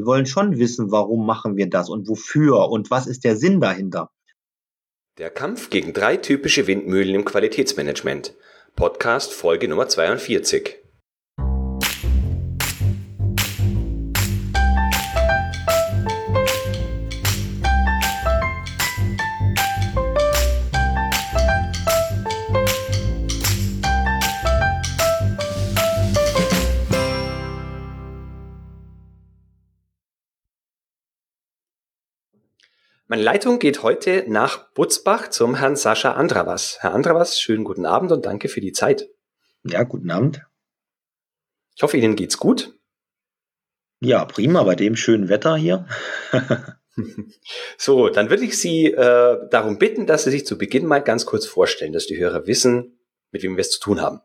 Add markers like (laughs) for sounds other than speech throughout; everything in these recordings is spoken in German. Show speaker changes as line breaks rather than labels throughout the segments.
Die wollen schon wissen, warum machen wir das und wofür und was ist der Sinn dahinter.
Der Kampf gegen drei typische Windmühlen im Qualitätsmanagement. Podcast Folge Nummer 42. Meine Leitung geht heute nach Butzbach zum Herrn Sascha Andravas. Herr Andravas, schönen guten Abend und danke für die Zeit.
Ja, guten Abend.
Ich hoffe, Ihnen geht's gut.
Ja, prima bei dem schönen Wetter hier. (laughs)
so, dann würde ich Sie äh, darum bitten, dass Sie sich zu Beginn mal ganz kurz vorstellen, dass die Hörer wissen, mit wem wir es zu tun haben.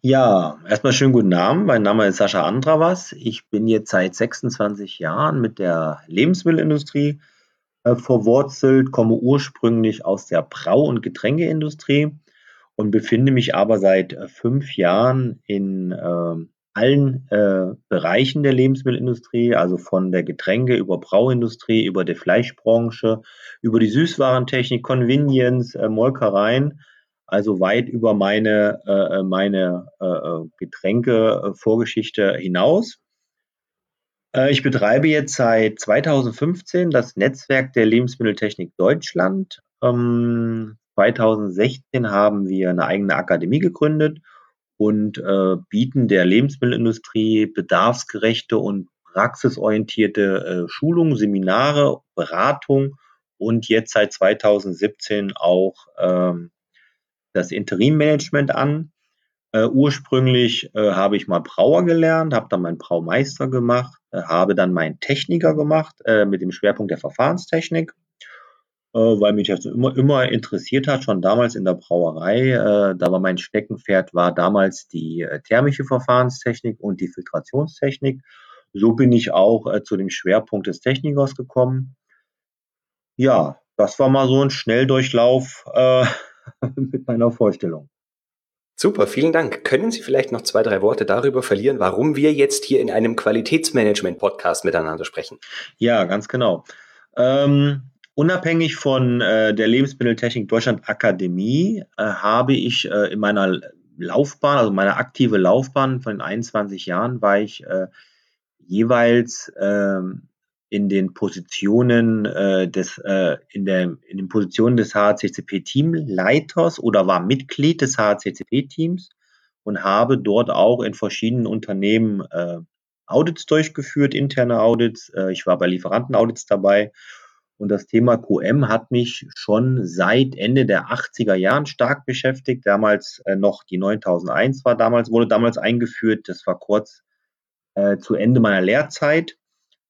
Ja, erstmal schönen guten Abend. Mein Name ist Sascha Andravas. Ich bin jetzt seit 26 Jahren mit der Lebensmittelindustrie verwurzelt, komme ursprünglich aus der Brau- und Getränkeindustrie und befinde mich aber seit äh, fünf Jahren in äh, allen äh, Bereichen der Lebensmittelindustrie, also von der Getränke über Brauindustrie, über die Fleischbranche, über die Süßwarentechnik, Convenience, äh, Molkereien, also weit über meine, äh, meine äh, Getränke-Vorgeschichte hinaus. Äh, ich betreibe jetzt seit 2015 das Netzwerk der Lebensmitteltechnik Deutschland. 2016 ähm, haben wir eine eigene Akademie gegründet und äh, bieten der Lebensmittelindustrie bedarfsgerechte und praxisorientierte äh, Schulungen, Seminare, Beratung und jetzt seit 2017 auch ähm, das Interimmanagement an. Äh, ursprünglich äh, habe ich mal Brauer gelernt, habe dann meinen Braumeister gemacht, äh, habe dann meinen Techniker gemacht äh, mit dem Schwerpunkt der Verfahrenstechnik, äh, weil mich das immer, immer interessiert hat, schon damals in der Brauerei. Da war mein Steckenpferd, war damals die thermische Verfahrenstechnik und die Filtrationstechnik. So bin ich auch zu dem Schwerpunkt des Technikers gekommen. Ja, das war mal so ein Schnelldurchlauf (laughs) mit meiner Vorstellung.
Super, vielen Dank. Können Sie vielleicht noch zwei, drei Worte darüber verlieren, warum wir jetzt hier in einem Qualitätsmanagement-Podcast miteinander sprechen?
Ja, ganz genau. Ähm, unabhängig von äh, der Lebensmitteltechnik Deutschland Akademie äh, habe ich äh, in meiner Laufbahn, also meiner aktive Laufbahn von 21 Jahren, war ich äh, jeweils ähm, in den Positionen äh, des äh, in der in den Positionen des HCCP Teamleiters oder war Mitglied des HCCP Teams und habe dort auch in verschiedenen Unternehmen äh, Audits durchgeführt, interne Audits. Äh, ich war bei Lieferantenaudits dabei und das Thema QM hat mich schon seit Ende der 80er Jahren stark beschäftigt. Damals äh, noch die 9001 war damals wurde damals eingeführt. Das war kurz äh, zu Ende meiner Lehrzeit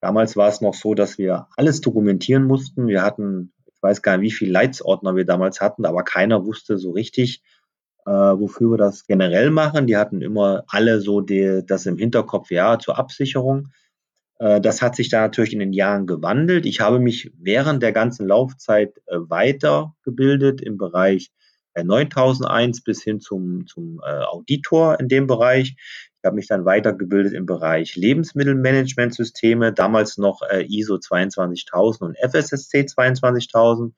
Damals war es noch so, dass wir alles dokumentieren mussten. Wir hatten, ich weiß gar nicht, wie viele Leitsordner wir damals hatten, aber keiner wusste so richtig, äh, wofür wir das generell machen. Die hatten immer alle so die, das im Hinterkopf, ja, zur Absicherung. Äh, das hat sich da natürlich in den Jahren gewandelt. Ich habe mich während der ganzen Laufzeit äh, weitergebildet im Bereich 9001 äh, bis hin zum, zum äh, Auditor in dem Bereich. Ich habe mich dann weitergebildet im Bereich Lebensmittelmanagementsysteme, damals noch äh, ISO 22000 und FSSC 22000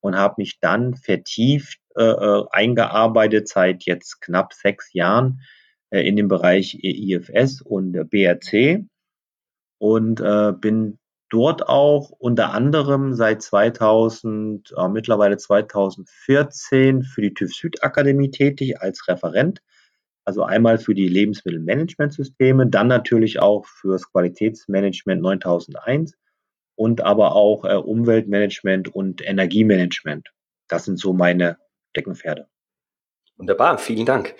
und habe mich dann vertieft äh, äh eingearbeitet seit jetzt knapp sechs Jahren äh, in dem Bereich IFS und BRC und äh, bin dort auch unter anderem seit 2000, äh, mittlerweile 2014 für die TÜV Süd Akademie tätig als Referent. Also einmal für die Lebensmittelmanagementsysteme, dann natürlich auch fürs Qualitätsmanagement 9001 und aber auch äh, Umweltmanagement und Energiemanagement. Das sind so meine Deckenpferde.
Wunderbar, vielen Dank.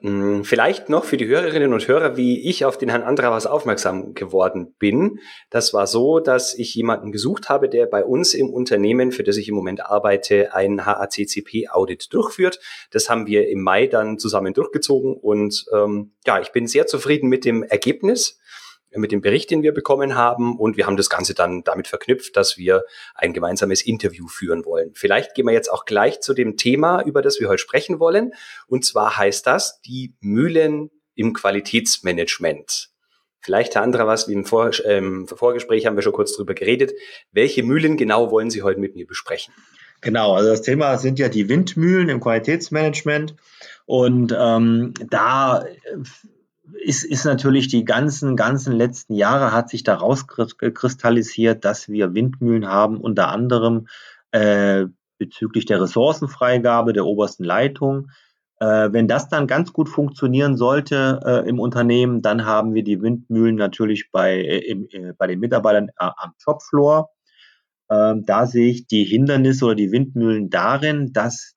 Hm, vielleicht noch für die Hörerinnen und Hörer, wie ich auf den Herrn Andravas aufmerksam geworden bin. Das war so, dass ich jemanden gesucht habe, der bei uns im Unternehmen, für das ich im Moment arbeite, ein HACCP-Audit durchführt. Das haben wir im Mai dann zusammen durchgezogen und ähm, ja, ich bin sehr zufrieden mit dem Ergebnis mit dem Bericht, den wir bekommen haben. Und wir haben das Ganze dann damit verknüpft, dass wir ein gemeinsames Interview führen wollen. Vielleicht gehen wir jetzt auch gleich zu dem Thema, über das wir heute sprechen wollen. Und zwar heißt das die Mühlen im Qualitätsmanagement. Vielleicht, Herr Andra, wie im Vor ähm, Vorgespräch haben wir schon kurz drüber geredet. Welche Mühlen genau wollen Sie heute mit mir besprechen?
Genau, also das Thema sind ja die Windmühlen im Qualitätsmanagement. Und ähm, da ist, ist natürlich die ganzen, ganzen letzten Jahre hat sich daraus kristallisiert, dass wir Windmühlen haben, unter anderem äh, bezüglich der Ressourcenfreigabe der obersten Leitung. Äh, wenn das dann ganz gut funktionieren sollte äh, im Unternehmen, dann haben wir die Windmühlen natürlich bei, äh, im, äh, bei den Mitarbeitern äh, am Shopfloor. Ähm, da sehe ich die Hindernisse oder die Windmühlen darin, dass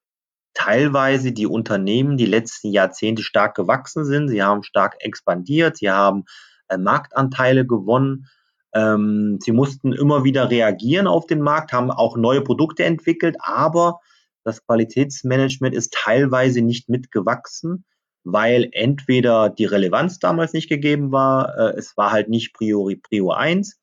teilweise die Unternehmen die letzten Jahrzehnte stark gewachsen sind. Sie haben stark expandiert, sie haben äh, Marktanteile gewonnen. Ähm, sie mussten immer wieder reagieren auf den Markt, haben auch neue Produkte entwickelt, aber das Qualitätsmanagement ist teilweise nicht mitgewachsen, weil entweder die Relevanz damals nicht gegeben war, äh, es war halt nicht Priori, Prio 1,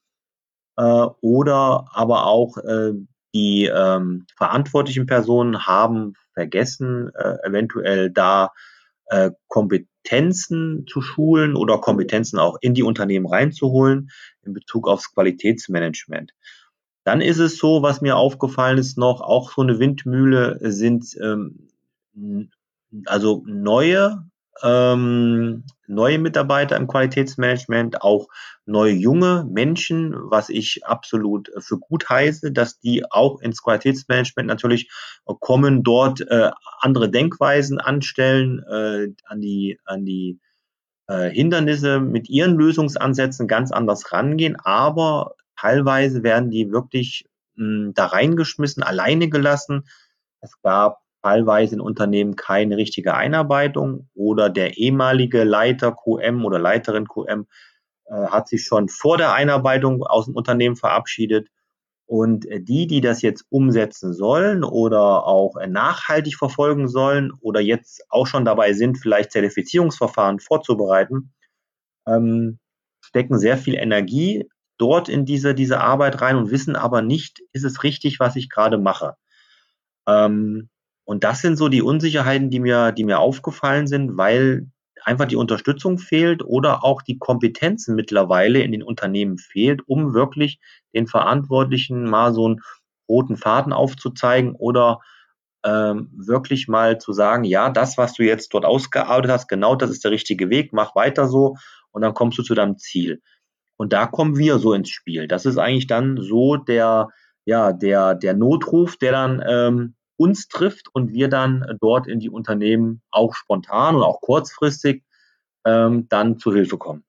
äh, oder aber auch äh, die ähm, verantwortlichen Personen haben vergessen, äh, eventuell da äh, Kompetenzen zu schulen oder Kompetenzen auch in die Unternehmen reinzuholen in Bezug aufs Qualitätsmanagement. Dann ist es so, was mir aufgefallen ist noch, auch so eine Windmühle sind ähm, also neue ähm, neue Mitarbeiter im Qualitätsmanagement, auch neue junge Menschen, was ich absolut für gut heiße, dass die auch ins Qualitätsmanagement natürlich kommen, dort äh, andere Denkweisen anstellen, äh, an die, an die äh, Hindernisse mit ihren Lösungsansätzen ganz anders rangehen, aber teilweise werden die wirklich mh, da reingeschmissen, alleine gelassen. Es gab teilweise in Unternehmen keine richtige Einarbeitung oder der ehemalige Leiter QM oder Leiterin QM äh, hat sich schon vor der Einarbeitung aus dem Unternehmen verabschiedet. Und äh, die, die das jetzt umsetzen sollen oder auch äh, nachhaltig verfolgen sollen oder jetzt auch schon dabei sind, vielleicht Zertifizierungsverfahren vorzubereiten, ähm, stecken sehr viel Energie dort in diese, diese Arbeit rein und wissen aber nicht, ist es richtig, was ich gerade mache. Ähm, und das sind so die Unsicherheiten, die mir, die mir aufgefallen sind, weil einfach die Unterstützung fehlt oder auch die Kompetenzen mittlerweile in den Unternehmen fehlt, um wirklich den Verantwortlichen mal so einen roten Faden aufzuzeigen oder ähm, wirklich mal zu sagen, ja, das, was du jetzt dort ausgearbeitet hast, genau das ist der richtige Weg, mach weiter so und dann kommst du zu deinem Ziel. Und da kommen wir so ins Spiel. Das ist eigentlich dann so der, ja, der, der Notruf, der dann ähm, uns trifft und wir dann dort in die Unternehmen auch spontan und auch kurzfristig ähm, dann zu Hilfe kommen.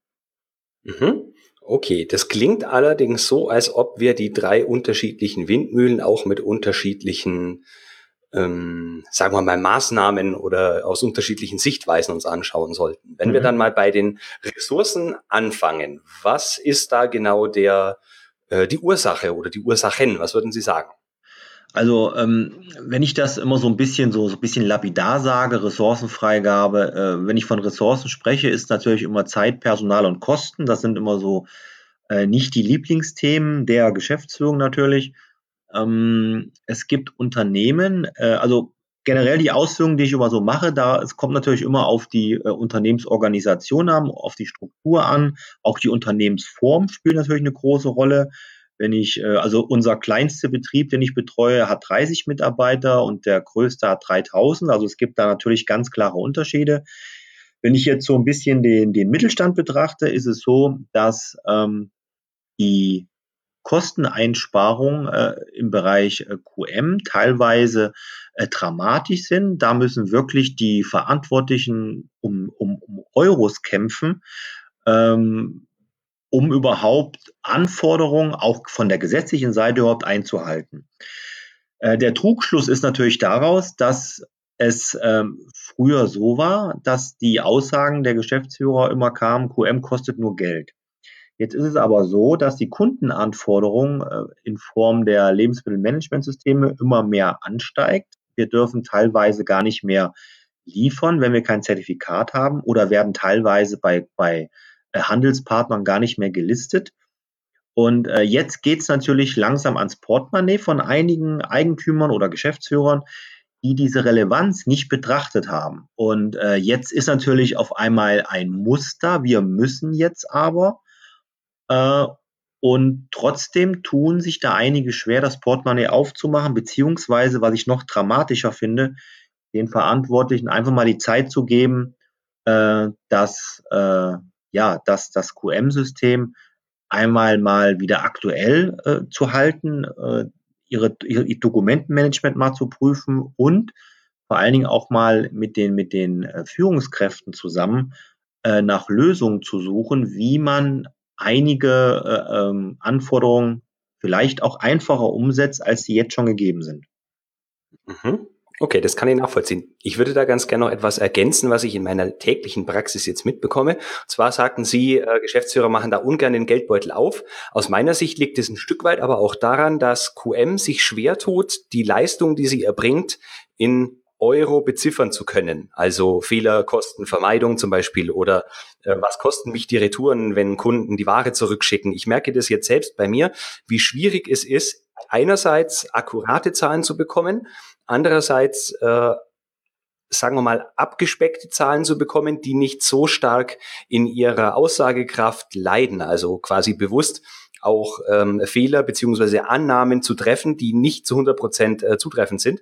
Mhm. Okay, das klingt allerdings so, als ob wir die drei unterschiedlichen Windmühlen auch mit unterschiedlichen, ähm, sagen wir mal, Maßnahmen oder aus unterschiedlichen Sichtweisen uns anschauen sollten. Wenn mhm. wir dann mal bei den Ressourcen anfangen, was ist da genau der, äh, die Ursache oder die Ursachen? Was würden Sie sagen?
Also ähm, wenn ich das immer so ein bisschen so, so ein bisschen lapidar sage, Ressourcenfreigabe, äh, wenn ich von Ressourcen spreche, ist natürlich immer Zeit, Personal und Kosten. Das sind immer so äh, nicht die Lieblingsthemen der Geschäftsführung natürlich. Ähm, es gibt Unternehmen, äh, also generell die Ausführungen, die ich immer so mache, da es kommt natürlich immer auf die äh, Unternehmensorganisation an, auf die Struktur an, auch die Unternehmensform spielt natürlich eine große Rolle. Wenn ich, äh, also unser kleinster Betrieb, den ich betreue, hat 30 Mitarbeiter und der größte hat 3000. Also es gibt da natürlich ganz klare Unterschiede. Wenn ich jetzt so ein bisschen den, den Mittelstand betrachte, ist es so, dass ähm, die Kosteneinsparungen äh, im Bereich äh, QM teilweise äh, dramatisch sind. Da müssen wirklich die Verantwortlichen um, um, um Euros kämpfen. Ähm, um überhaupt Anforderungen auch von der gesetzlichen Seite überhaupt einzuhalten. Äh, der Trugschluss ist natürlich daraus, dass es ähm, früher so war, dass die Aussagen der Geschäftsführer immer kamen, QM kostet nur Geld. Jetzt ist es aber so, dass die Kundenanforderung äh, in Form der Lebensmittelmanagementsysteme immer mehr ansteigt. Wir dürfen teilweise gar nicht mehr liefern, wenn wir kein Zertifikat haben oder werden teilweise bei, bei Handelspartnern gar nicht mehr gelistet. Und äh, jetzt geht's natürlich langsam ans Portemonnaie von einigen Eigentümern oder Geschäftsführern, die diese Relevanz nicht betrachtet haben. Und äh, jetzt ist natürlich auf einmal ein Muster, wir müssen jetzt aber. Äh, und trotzdem tun sich da einige schwer, das Portemonnaie aufzumachen, beziehungsweise, was ich noch dramatischer finde, den Verantwortlichen einfach mal die Zeit zu geben, äh, dass, äh, ja, dass das QM-System einmal mal wieder aktuell äh, zu halten, äh, ihre, ihre Dokumentenmanagement mal zu prüfen und vor allen Dingen auch mal mit den, mit den äh, Führungskräften zusammen äh, nach Lösungen zu suchen, wie man einige äh, ähm, Anforderungen vielleicht auch einfacher umsetzt, als sie jetzt schon gegeben sind.
Mhm. Okay, das kann ich nachvollziehen. Ich würde da ganz gerne noch etwas ergänzen, was ich in meiner täglichen Praxis jetzt mitbekomme. Und zwar sagten Sie, äh, Geschäftsführer machen da ungern den Geldbeutel auf. Aus meiner Sicht liegt es ein Stück weit aber auch daran, dass QM sich schwer tut, die Leistung, die sie erbringt, in Euro beziffern zu können. Also Fehlerkostenvermeidung zum Beispiel oder äh, was kosten mich die Retouren, wenn Kunden die Ware zurückschicken. Ich merke das jetzt selbst bei mir, wie schwierig es ist, einerseits akkurate Zahlen zu bekommen, andererseits äh, sagen wir mal, abgespeckte Zahlen zu bekommen, die nicht so stark in ihrer Aussagekraft leiden, also quasi bewusst auch ähm, Fehler beziehungsweise Annahmen zu treffen, die nicht zu 100 Prozent äh, zutreffend sind,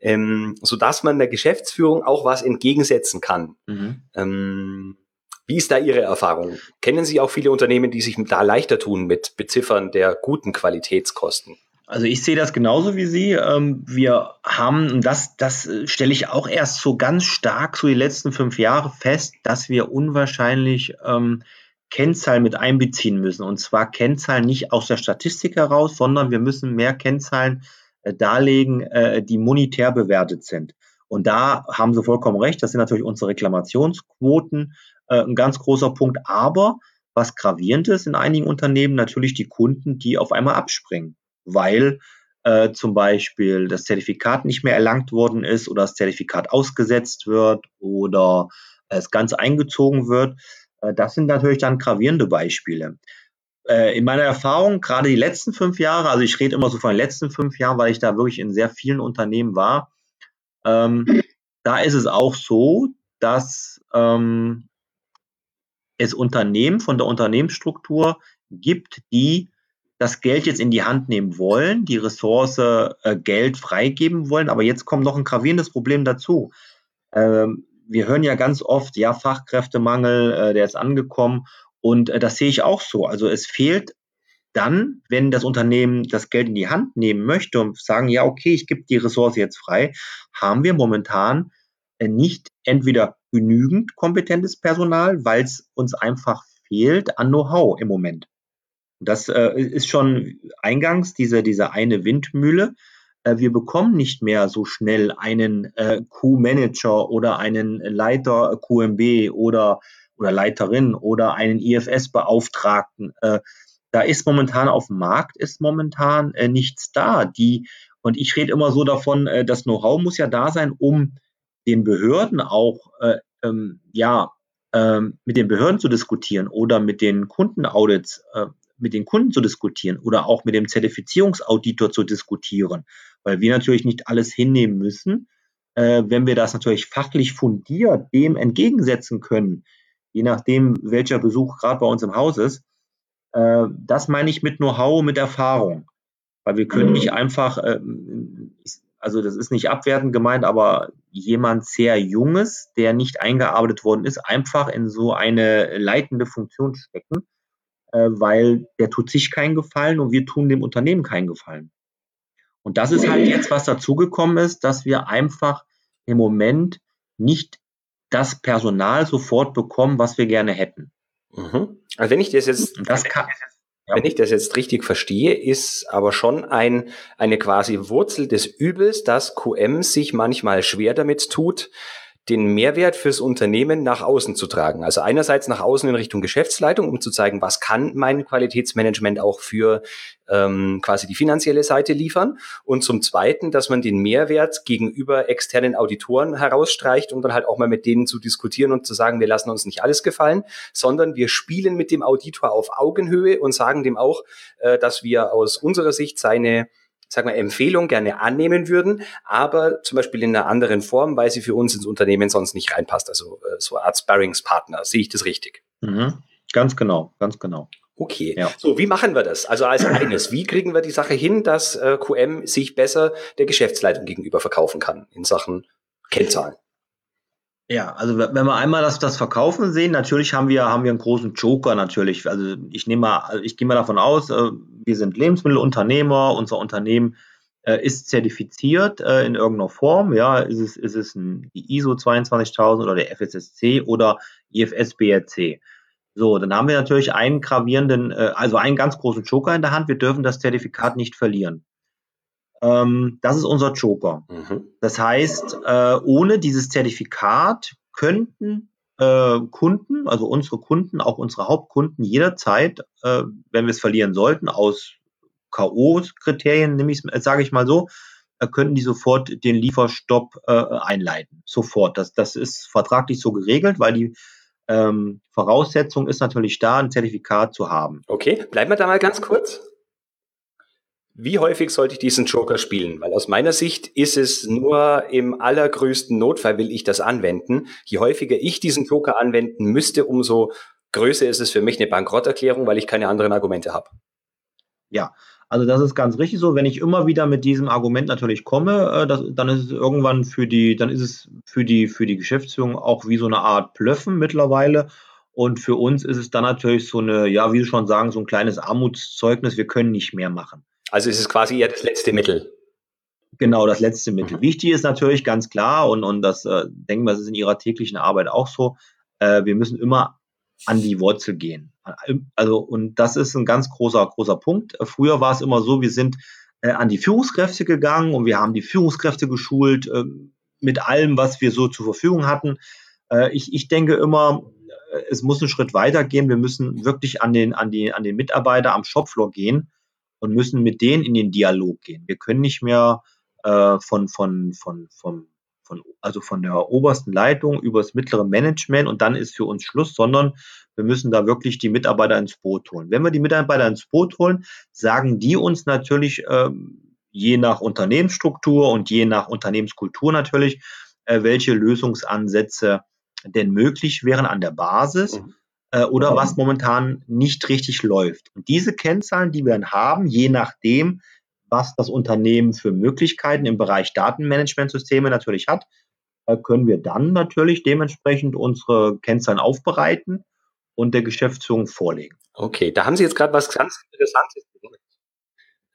ähm, so dass man der Geschäftsführung auch was entgegensetzen kann. Mhm. Ähm, wie ist da Ihre Erfahrung? Kennen Sie auch viele Unternehmen, die sich da leichter tun mit Beziffern der guten Qualitätskosten?
Also ich sehe das genauso wie Sie. Ähm, wir haben, und das, das stelle ich auch erst so ganz stark so die letzten fünf Jahre fest, dass wir unwahrscheinlich ähm, Kennzahlen mit einbeziehen müssen. Und zwar Kennzahlen nicht aus der Statistik heraus, sondern wir müssen mehr Kennzahlen äh, darlegen, äh, die monetär bewertet sind. Und da haben Sie vollkommen recht, das sind natürlich unsere Reklamationsquoten äh, ein ganz großer Punkt. Aber was gravierend ist in einigen Unternehmen, natürlich die Kunden, die auf einmal abspringen weil äh, zum Beispiel das Zertifikat nicht mehr erlangt worden ist oder das Zertifikat ausgesetzt wird oder es ganz eingezogen wird. Äh, das sind natürlich dann gravierende Beispiele. Äh, in meiner Erfahrung, gerade die letzten fünf Jahre, also ich rede immer so von den letzten fünf Jahren, weil ich da wirklich in sehr vielen Unternehmen war, ähm, da ist es auch so, dass ähm, es Unternehmen von der Unternehmensstruktur gibt, die das Geld jetzt in die Hand nehmen wollen, die Ressource äh, Geld freigeben wollen. Aber jetzt kommt noch ein gravierendes Problem dazu. Ähm, wir hören ja ganz oft, ja, Fachkräftemangel, äh, der ist angekommen. Und äh, das sehe ich auch so. Also es fehlt dann, wenn das Unternehmen das Geld in die Hand nehmen möchte und sagen, ja, okay, ich gebe die Ressource jetzt frei, haben wir momentan äh, nicht entweder genügend kompetentes Personal, weil es uns einfach fehlt an Know-how im Moment. Das äh, ist schon eingangs diese, diese eine Windmühle. Äh, wir bekommen nicht mehr so schnell einen äh, Q-Manager oder einen Leiter QMB oder, oder Leiterin oder einen IFS-Beauftragten. Äh, da ist momentan auf dem Markt ist momentan äh, nichts da. Die, und ich rede immer so davon, äh, das Know-how muss ja da sein, um den Behörden auch äh, ähm, ja, ähm, mit den Behörden zu diskutieren oder mit den Kundenaudits äh, mit den Kunden zu diskutieren oder auch mit dem Zertifizierungsauditor zu diskutieren, weil wir natürlich nicht alles hinnehmen müssen. Äh, wenn wir das natürlich fachlich fundiert dem entgegensetzen können, je nachdem, welcher Besuch gerade bei uns im Haus ist, äh, das meine ich mit Know-how, mit Erfahrung. Weil wir können nicht einfach, äh, also das ist nicht abwertend gemeint, aber jemand sehr Junges, der nicht eingearbeitet worden ist, einfach in so eine leitende Funktion stecken weil der tut sich keinen Gefallen und wir tun dem Unternehmen keinen Gefallen. Und das ist halt jetzt, was dazugekommen ist, dass wir einfach im Moment nicht das Personal sofort bekommen, was wir gerne hätten.
Mhm. Also wenn ich das jetzt, das kann, wenn ich das jetzt richtig verstehe, ist aber schon ein, eine quasi Wurzel des Übels, dass QM sich manchmal schwer damit tut, den Mehrwert fürs Unternehmen nach außen zu tragen. Also einerseits nach außen in Richtung Geschäftsleitung, um zu zeigen, was kann mein Qualitätsmanagement auch für ähm, quasi die finanzielle Seite liefern. Und zum Zweiten, dass man den Mehrwert gegenüber externen Auditoren herausstreicht, um dann halt auch mal mit denen zu diskutieren und zu sagen, wir lassen uns nicht alles gefallen, sondern wir spielen mit dem Auditor auf Augenhöhe und sagen dem auch, äh, dass wir aus unserer Sicht seine sag mal, Empfehlung gerne annehmen würden, aber zum Beispiel in einer anderen Form, weil sie für uns ins Unternehmen sonst nicht reinpasst. Also äh, so eine Art Sparringspartner. Sehe ich das richtig?
Mhm. Ganz genau, ganz genau.
Okay, ja. so wie machen wir das? Also als eines, wie kriegen wir die Sache hin, dass äh, QM sich besser der Geschäftsleitung gegenüber verkaufen kann in Sachen Kennzahlen?
Ja, also wenn wir einmal das, das Verkaufen sehen, natürlich haben wir, haben wir einen großen Joker natürlich. Also ich nehme mal, also ich gehe mal davon aus, äh, wir sind Lebensmittelunternehmer, unser Unternehmen äh, ist zertifiziert äh, in irgendeiner Form. Ja, ist es, ist es ein, ISO 22000 oder der FSSC oder IFS BRC. So, dann haben wir natürlich einen gravierenden, also einen ganz großen Joker in der Hand. Wir dürfen das Zertifikat nicht verlieren. Ähm, das ist unser Joker. Mhm. Das heißt, äh, ohne dieses Zertifikat könnten äh, Kunden, also unsere Kunden, auch unsere Hauptkunden jederzeit, äh, wenn wir es verlieren sollten, aus K.O.-Kriterien, äh, sage ich mal so, äh, könnten die sofort den Lieferstopp äh, einleiten. Sofort. Das, das ist vertraglich so geregelt, weil die ähm, Voraussetzung ist natürlich da, ein Zertifikat zu haben.
Okay, bleiben wir da mal ganz kurz. Wie häufig sollte ich diesen Joker spielen? Weil aus meiner Sicht ist es nur im allergrößten Notfall will ich das anwenden. Je häufiger ich diesen Joker anwenden müsste, umso größer ist es für mich eine Bankrotterklärung, weil ich keine anderen Argumente habe.
Ja, also das ist ganz richtig so. Wenn ich immer wieder mit diesem Argument natürlich komme, äh, das, dann ist es irgendwann für die, dann ist es für die, für die Geschäftsführung auch wie so eine Art Plöffen mittlerweile. Und für uns ist es dann natürlich so eine, ja, wie Sie schon sagen, so ein kleines Armutszeugnis. Wir können nicht mehr machen.
Also ist es quasi eher das letzte Mittel.
Genau, das letzte Mittel. Mhm. Wichtig ist natürlich ganz klar, und, und das äh, denken wir, das ist in Ihrer täglichen Arbeit auch so, äh, wir müssen immer an die Wurzel gehen. Also, und das ist ein ganz großer, großer Punkt. Früher war es immer so, wir sind äh, an die Führungskräfte gegangen und wir haben die Führungskräfte geschult äh, mit allem, was wir so zur Verfügung hatten. Äh, ich, ich denke immer, äh, es muss einen Schritt weiter gehen. Wir müssen wirklich an den, an die, an den Mitarbeiter am Shopfloor gehen und müssen mit denen in den Dialog gehen. Wir können nicht mehr äh, von, von, von, von, von, also von der obersten Leitung über das mittlere Management und dann ist für uns Schluss, sondern wir müssen da wirklich die Mitarbeiter ins Boot holen. Wenn wir die Mitarbeiter ins Boot holen, sagen die uns natürlich, äh, je nach Unternehmensstruktur und je nach Unternehmenskultur natürlich, äh, welche Lösungsansätze denn möglich wären an der Basis. Mhm äh, oder was momentan nicht richtig läuft. Und diese Kennzahlen, die wir dann haben, je nachdem, was das Unternehmen für Möglichkeiten im Bereich Datenmanagementsysteme natürlich hat, äh, können wir dann natürlich dementsprechend unsere Kennzahlen aufbereiten und der Geschäftsführung vorlegen.
Okay, da haben Sie jetzt gerade was ganz Interessantes gesagt.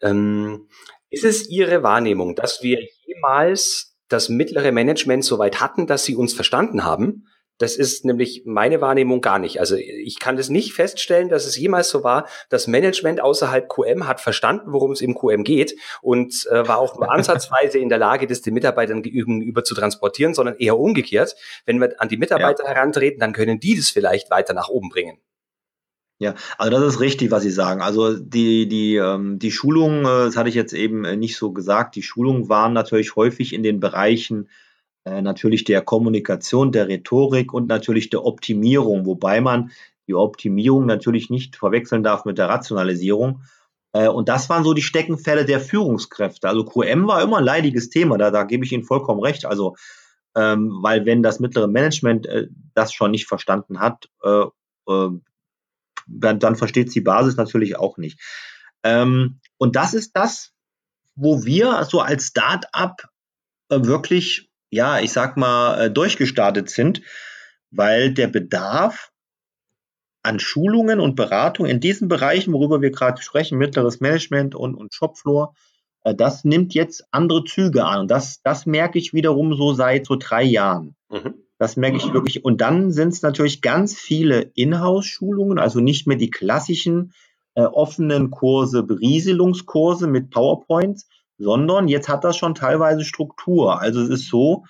Ähm, ist es Ihre Wahrnehmung, dass wir jemals das mittlere Management so weit hatten, dass Sie uns verstanden haben? Das ist nämlich meine Wahrnehmung gar nicht. Also ich kann das nicht feststellen, dass es jemals so war. Das Management außerhalb QM hat verstanden, worum es im QM geht und äh, war auch nur ansatzweise in der Lage, das den Mitarbeitern gegenüber zu transportieren, sondern eher umgekehrt. Wenn wir an die Mitarbeiter ja. herantreten, dann können die das vielleicht weiter nach oben bringen.
Ja, also das ist richtig, was Sie sagen. Also die, die, ähm, die Schulungen, äh, das hatte ich jetzt eben äh, nicht so gesagt, die Schulungen waren natürlich häufig in den Bereichen natürlich der Kommunikation, der Rhetorik und natürlich der Optimierung, wobei man die Optimierung natürlich nicht verwechseln darf mit der Rationalisierung. Äh, und das waren so die Steckenfälle der Führungskräfte. Also QM war immer ein leidiges Thema, da, da gebe ich Ihnen vollkommen recht. Also, ähm, weil wenn das mittlere Management äh, das schon nicht verstanden hat, äh, äh, dann, dann versteht die Basis natürlich auch nicht. Ähm, und das ist das, wo wir so als Start-up äh, wirklich ja, ich sag mal, äh, durchgestartet sind, weil der Bedarf an Schulungen und Beratung in diesen Bereichen, worüber wir gerade sprechen, mittleres Management und, und Shopfloor, äh, das nimmt jetzt andere Züge an. Und das, das merke ich wiederum so seit so drei Jahren. Mhm. Das merke ich wirklich. Und dann sind es natürlich ganz viele Inhouse-Schulungen, also nicht mehr die klassischen äh, offenen Kurse, Berieselungskurse mit PowerPoints, sondern jetzt hat das schon teilweise Struktur. Also es ist so,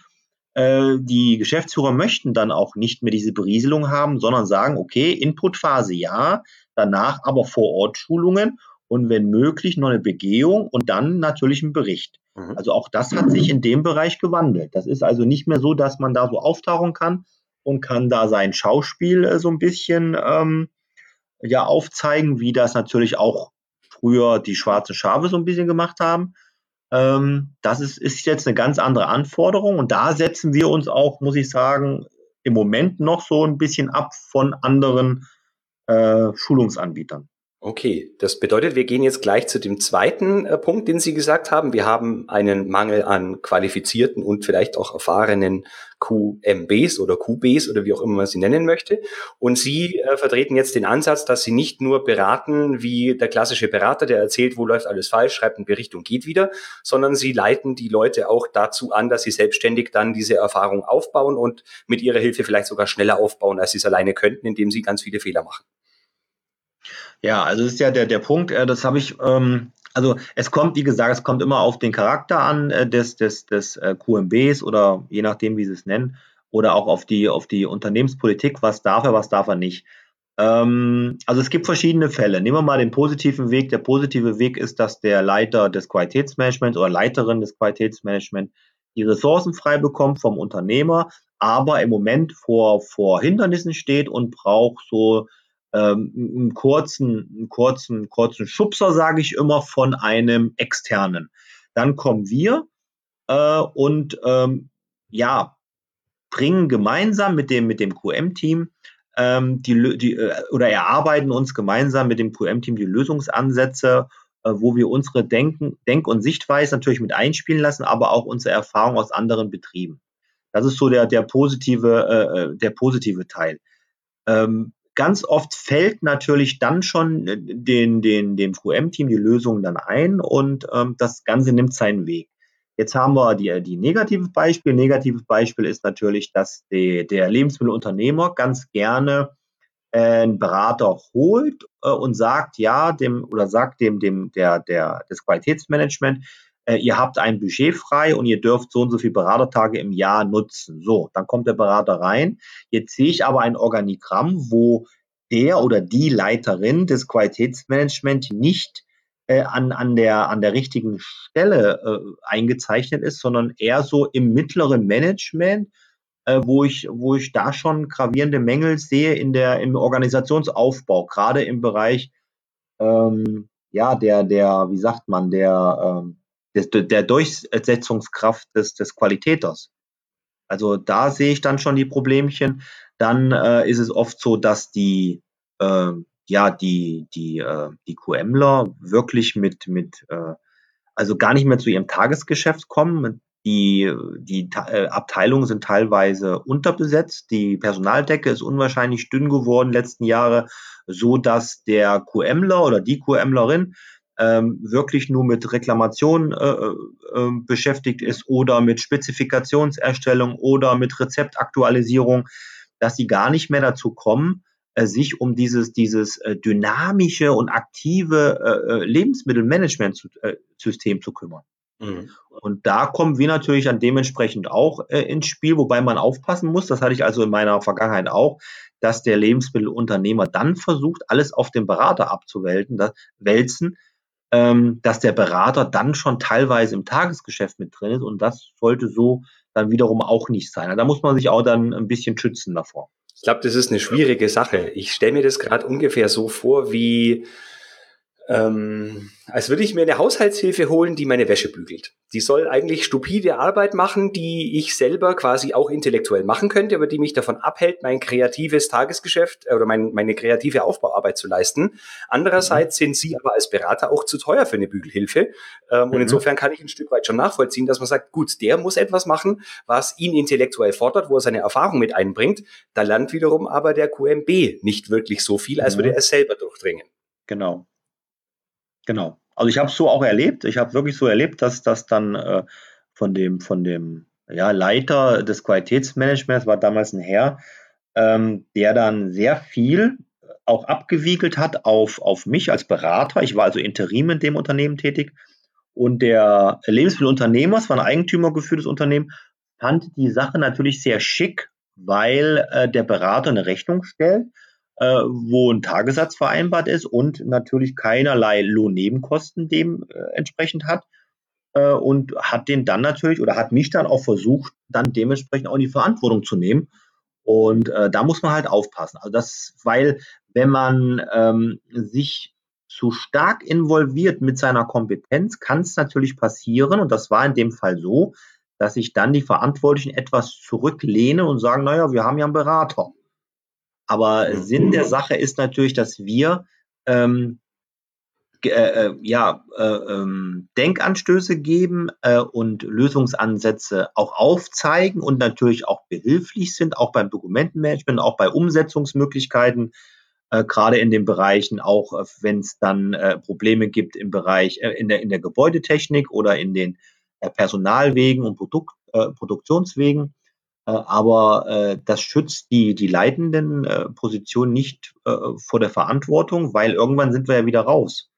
äh, die Geschäftsführer möchten dann auch nicht mehr diese Berieselung haben, sondern sagen, okay, Inputphase ja, danach aber vor Ort Schulungen und wenn möglich noch eine Begehung und dann natürlich ein Bericht. Mhm. Also auch das hat sich in dem Bereich gewandelt. Das ist also nicht mehr so, dass man da so auftauchen kann und kann da sein Schauspiel äh, so ein bisschen ähm, ja aufzeigen, wie das natürlich auch früher die schwarze Schafe so ein bisschen gemacht haben, das ist, ist jetzt eine ganz andere Anforderung und da setzen wir uns auch, muss ich sagen, im Moment noch so ein bisschen ab von anderen äh, Schulungsanbietern.
Okay, das bedeutet, wir gehen jetzt gleich zu dem zweiten äh, Punkt, den Sie gesagt haben. Wir haben einen Mangel an qualifizierten und vielleicht auch erfahrenen QMBs oder QBs oder wie auch immer man sie nennen möchte. Und Sie äh, vertreten jetzt den Ansatz, dass Sie nicht nur beraten wie der klassische Berater, der erzählt, wo läuft alles falsch, schreibt einen Bericht und geht wieder, sondern Sie leiten die Leute auch dazu an, dass sie selbstständig dann diese Erfahrung aufbauen und mit Ihrer Hilfe vielleicht sogar schneller aufbauen, als Sie es alleine könnten, indem Sie ganz viele Fehler machen.
Ja, also ist ja der, der Punkt, äh, das habe ich, ähm, also es kommt, wie gesagt, es kommt immer auf den Charakter an äh, des, des, des äh, QMBs oder je nachdem, wie sie es nennen, oder auch auf die, auf die Unternehmenspolitik, was darf er, was darf er nicht. Ähm, also es gibt verschiedene Fälle. Nehmen wir mal den positiven Weg. Der positive Weg ist, dass der Leiter des Qualitätsmanagements oder Leiterin des Qualitätsmanagements die Ressourcen frei bekommt vom Unternehmer, aber im Moment vor, vor Hindernissen steht und braucht so ähm, einen kurzen, einen kurzen, kurzen Schubser, sage ich immer, von einem externen. Dann kommen wir äh, und ähm, ja, bringen gemeinsam mit dem, mit dem QM-Team ähm, die, die, äh, oder erarbeiten uns gemeinsam mit dem QM-Team die Lösungsansätze, äh, wo wir unsere Denken, Denk- und Sichtweise natürlich mit einspielen lassen, aber auch unsere Erfahrung aus anderen Betrieben. Das ist so der, der positive, äh, äh der positive Teil. Ähm, Ganz oft fällt natürlich dann schon äh, den, den, dem QM-Team die Lösung dann ein und ähm, das Ganze nimmt seinen Weg. Jetzt haben wir die, die negative Beispiel. Negatives Beispiel ist natürlich, dass die, der Lebensmittelunternehmer ganz gerne äh, einen Berater holt äh, und sagt ja dem oder sagt dem dem der der des Qualitätsmanagement äh, ihr habt ein Budget frei und ihr dürft so und so viele Beratertage im Jahr nutzen. So, dann kommt der Berater rein. Jetzt sehe ich aber ein Organigramm, wo der oder die Leiterin des Qualitätsmanagement nicht äh, an, an, der, an der richtigen Stelle äh, eingezeichnet ist, sondern eher so im mittleren Management, äh, wo, ich, wo ich da schon gravierende Mängel sehe in der, im Organisationsaufbau, gerade im Bereich ähm, ja, der, der, wie sagt man, der, ähm, des, der Durchsetzungskraft des, des Qualitäters. Also da sehe ich dann schon die Problemchen. Dann äh, ist es oft so, dass die äh, ja die die äh, die QMler wirklich mit mit äh, also gar nicht mehr zu ihrem Tagesgeschäft kommen. Die die äh, Abteilungen sind teilweise unterbesetzt. Die Personaldecke ist unwahrscheinlich dünn geworden letzten Jahre, so dass der QMler oder die QMlerin ähm, wirklich nur mit Reklamation äh, äh, ähm, beschäftigt ist oder mit Spezifikationserstellung oder mit Rezeptaktualisierung, dass sie gar nicht mehr dazu kommen, äh, sich um dieses, dieses äh, dynamische und aktive äh, äh Lebensmittelmanagement-System zu kümmern. Mhm. Und da kommen wir natürlich dann dementsprechend auch äh, ins Spiel, wobei man aufpassen muss, das hatte ich also in meiner Vergangenheit auch, dass der Lebensmittelunternehmer dann versucht, alles auf den Berater abzuwälzen, das, wälzen, ähm, dass der Berater dann schon teilweise im Tagesgeschäft mit drin ist und das sollte so dann wiederum auch nicht sein. Da muss man sich auch dann ein bisschen schützen davor.
Ich glaube, das ist eine schwierige Sache. Ich stelle mir das gerade ungefähr so vor, wie ähm, als würde ich mir eine Haushaltshilfe holen, die meine Wäsche bügelt. Die soll eigentlich stupide Arbeit machen, die ich selber quasi auch intellektuell machen könnte, aber die mich davon abhält, mein kreatives Tagesgeschäft äh, oder mein, meine kreative Aufbauarbeit zu leisten. Andererseits mhm. sind Sie aber als Berater auch zu teuer für eine Bügelhilfe. Ähm, mhm. Und insofern kann ich ein Stück weit schon nachvollziehen, dass man sagt, gut, der muss etwas machen, was ihn intellektuell fordert, wo er seine Erfahrung mit einbringt. Da lernt wiederum aber der QMB nicht wirklich so viel, als mhm. würde er es selber durchdringen.
Genau. Genau. Also ich habe es so auch erlebt. Ich habe wirklich so erlebt, dass das dann äh, von dem, von dem ja, Leiter des Qualitätsmanagements, war damals ein Herr, ähm, der dann sehr viel auch abgewiegelt hat auf, auf mich als Berater. Ich war also interim in dem Unternehmen tätig. Und der Lebensmittelunternehmer, es war ein eigentümergeführtes Unternehmen, fand die Sache natürlich sehr schick, weil äh, der Berater eine Rechnung stellt äh, wo ein Tagessatz vereinbart ist und natürlich keinerlei Lohnnebenkosten dem äh, entsprechend hat äh, und hat den dann natürlich oder hat mich dann auch versucht, dann dementsprechend auch in die Verantwortung zu nehmen. Und äh, da muss man halt aufpassen. Also das, weil wenn man ähm, sich zu stark involviert mit seiner Kompetenz, kann es natürlich passieren, und das war in dem Fall so, dass sich dann die Verantwortlichen etwas zurücklehnen und sagen, naja, wir haben ja einen Berater. Aber mhm. Sinn der Sache ist natürlich, dass wir ähm, äh, äh, ja, äh, ähm, Denkanstöße geben äh, und Lösungsansätze auch aufzeigen und natürlich auch behilflich sind, auch beim Dokumentenmanagement, auch bei Umsetzungsmöglichkeiten, äh, gerade in den Bereichen, auch äh, wenn es dann Probleme gibt im Bereich, in, der, in der Gebäudetechnik oder in den Personalwegen und Produkt, Produktionswegen. Äh, aber äh, das schützt die, die leitenden äh, Positionen nicht äh, vor der Verantwortung, weil irgendwann sind wir ja wieder raus.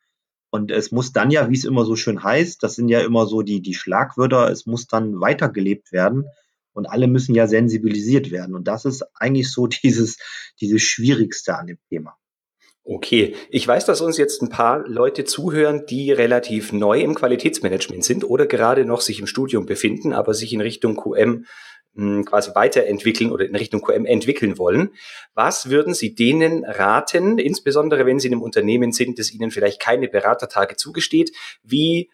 Und es muss dann ja, wie es immer so schön heißt, das sind ja immer so die, die Schlagwörter, es muss dann weitergelebt werden und alle müssen ja sensibilisiert werden. Und das ist eigentlich so (laughs) dieses, dieses Schwierigste an dem Thema.
Okay, ich weiß, dass uns jetzt ein paar Leute zuhören, die relativ neu im Qualitätsmanagement sind oder gerade noch sich im Studium befinden, aber sich in Richtung QM hm, quasi weiterentwickeln oder in Richtung QM entwickeln wollen. Was würden Sie denen raten, insbesondere wenn Sie in einem Unternehmen sind, das Ihnen vielleicht keine Beratertage zugesteht? Wie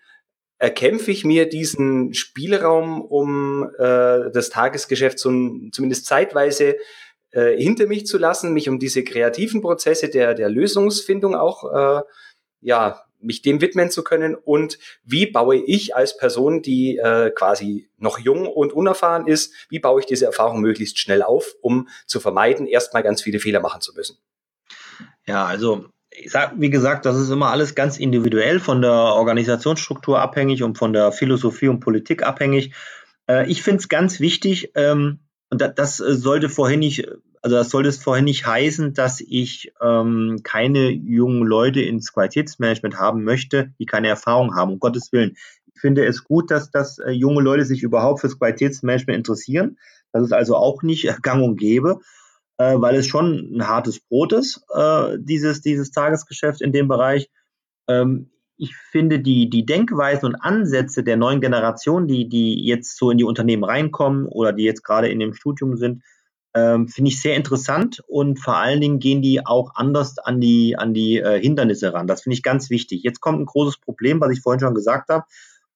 erkämpfe ich mir diesen Spielraum, um äh, das Tagesgeschäft zum, zumindest zeitweise äh, hinter mich zu lassen, mich um diese kreativen Prozesse der, der Lösungsfindung auch äh, ja, mich dem widmen zu können und wie baue ich als Person, die äh, quasi noch jung und unerfahren ist, wie baue ich diese Erfahrung möglichst schnell auf, um zu vermeiden, erstmal ganz viele Fehler machen zu müssen.
Ja, also sag, wie gesagt, das ist immer alles ganz individuell von der Organisationsstruktur abhängig und von der Philosophie und Politik abhängig. Äh, ich finde es ganz wichtig, ähm, und das, das sollte vorhin nicht also das sollte es vorhin nicht heißen, dass ich ähm, keine jungen Leute ins Qualitätsmanagement haben möchte, die keine Erfahrung haben, um Gottes Willen. Ich finde es gut, dass, dass äh, junge Leute sich überhaupt fürs Qualitätsmanagement interessieren. Das ist also auch nicht gang und gäbe, äh, weil es schon ein hartes Brot ist, äh, dieses, dieses Tagesgeschäft in dem Bereich. Ähm, ich finde die, die Denkweisen und Ansätze der neuen Generation, die, die jetzt so in die Unternehmen reinkommen oder die jetzt gerade in dem Studium sind, ähm, Finde ich sehr interessant und vor allen Dingen gehen die auch anders an die, an die äh, Hindernisse ran. Das finde ich ganz wichtig. Jetzt kommt ein großes Problem, was ich vorhin schon gesagt habe.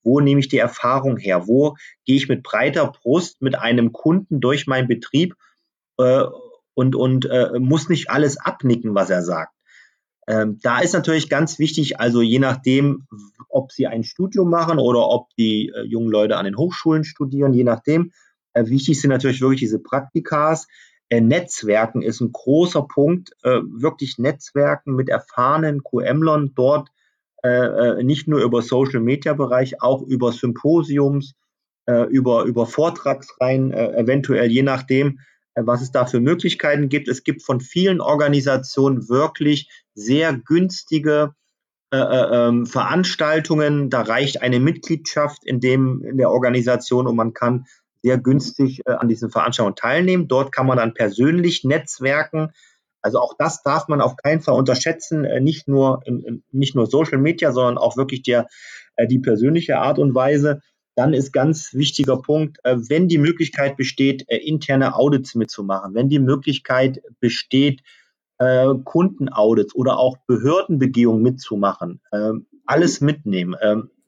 Wo nehme ich die Erfahrung her? Wo gehe ich mit breiter Brust mit einem Kunden durch meinen Betrieb äh, und, und äh, muss nicht alles abnicken, was er sagt? Ähm, da ist natürlich ganz wichtig, also je nachdem, ob sie ein Studium machen oder ob die äh, jungen Leute an den Hochschulen studieren, je nachdem, wichtig sind natürlich wirklich diese Praktikas. Äh, Netzwerken ist ein großer Punkt. Äh, wirklich Netzwerken mit erfahrenen QMlern dort, nicht nur über Social Media Bereich, auch über Symposiums, über, über Vortragsreihen, eventuell je nachdem, was es da für Möglichkeiten gibt. Es gibt von vielen Organisationen wirklich sehr günstige äh, ähm, Veranstaltungen. Da reicht eine Mitgliedschaft in dem in der Organisation und man kann sehr günstig äh, an diesen Veranstaltungen teilnehmen. Dort kann man dann persönlich netzwerken. Also auch das darf man auf keinen Fall unterschätzen, äh, nicht nur im, im, nicht nur Social Media, sondern auch wirklich der äh, die persönliche Art und Weise. Dann ist ganz wichtiger Punkt, äh, wenn die Möglichkeit besteht, äh, interne Audits mitzumachen, wenn die Möglichkeit besteht, äh, Kundenaudits oder auch Behördenbegehungen mitzumachen, ähm, alles mitnehmen.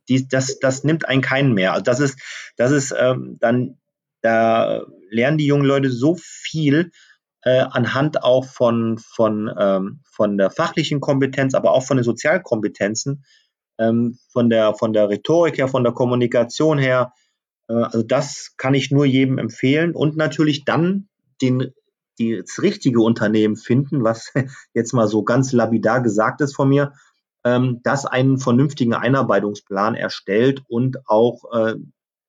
Die, das, das nimmt einen keinen mehr. Also das ist, das ist ähm, dann, da lernen die jungen Leute so viel äh, anhand auch von, von, ähm, von der fachlichen Kompetenz, aber auch von den Sozialkompetenzen, ähm, von, der, von der Rhetorik her, von der Kommunikation her. Äh, also das kann ich nur jedem empfehlen und natürlich dann den das richtige Unternehmen finden, was (laughs) jetzt mal so ganz lapidar gesagt ist von mir, ähm, das einen vernünftigen Einarbeitungsplan erstellt und auch, äh,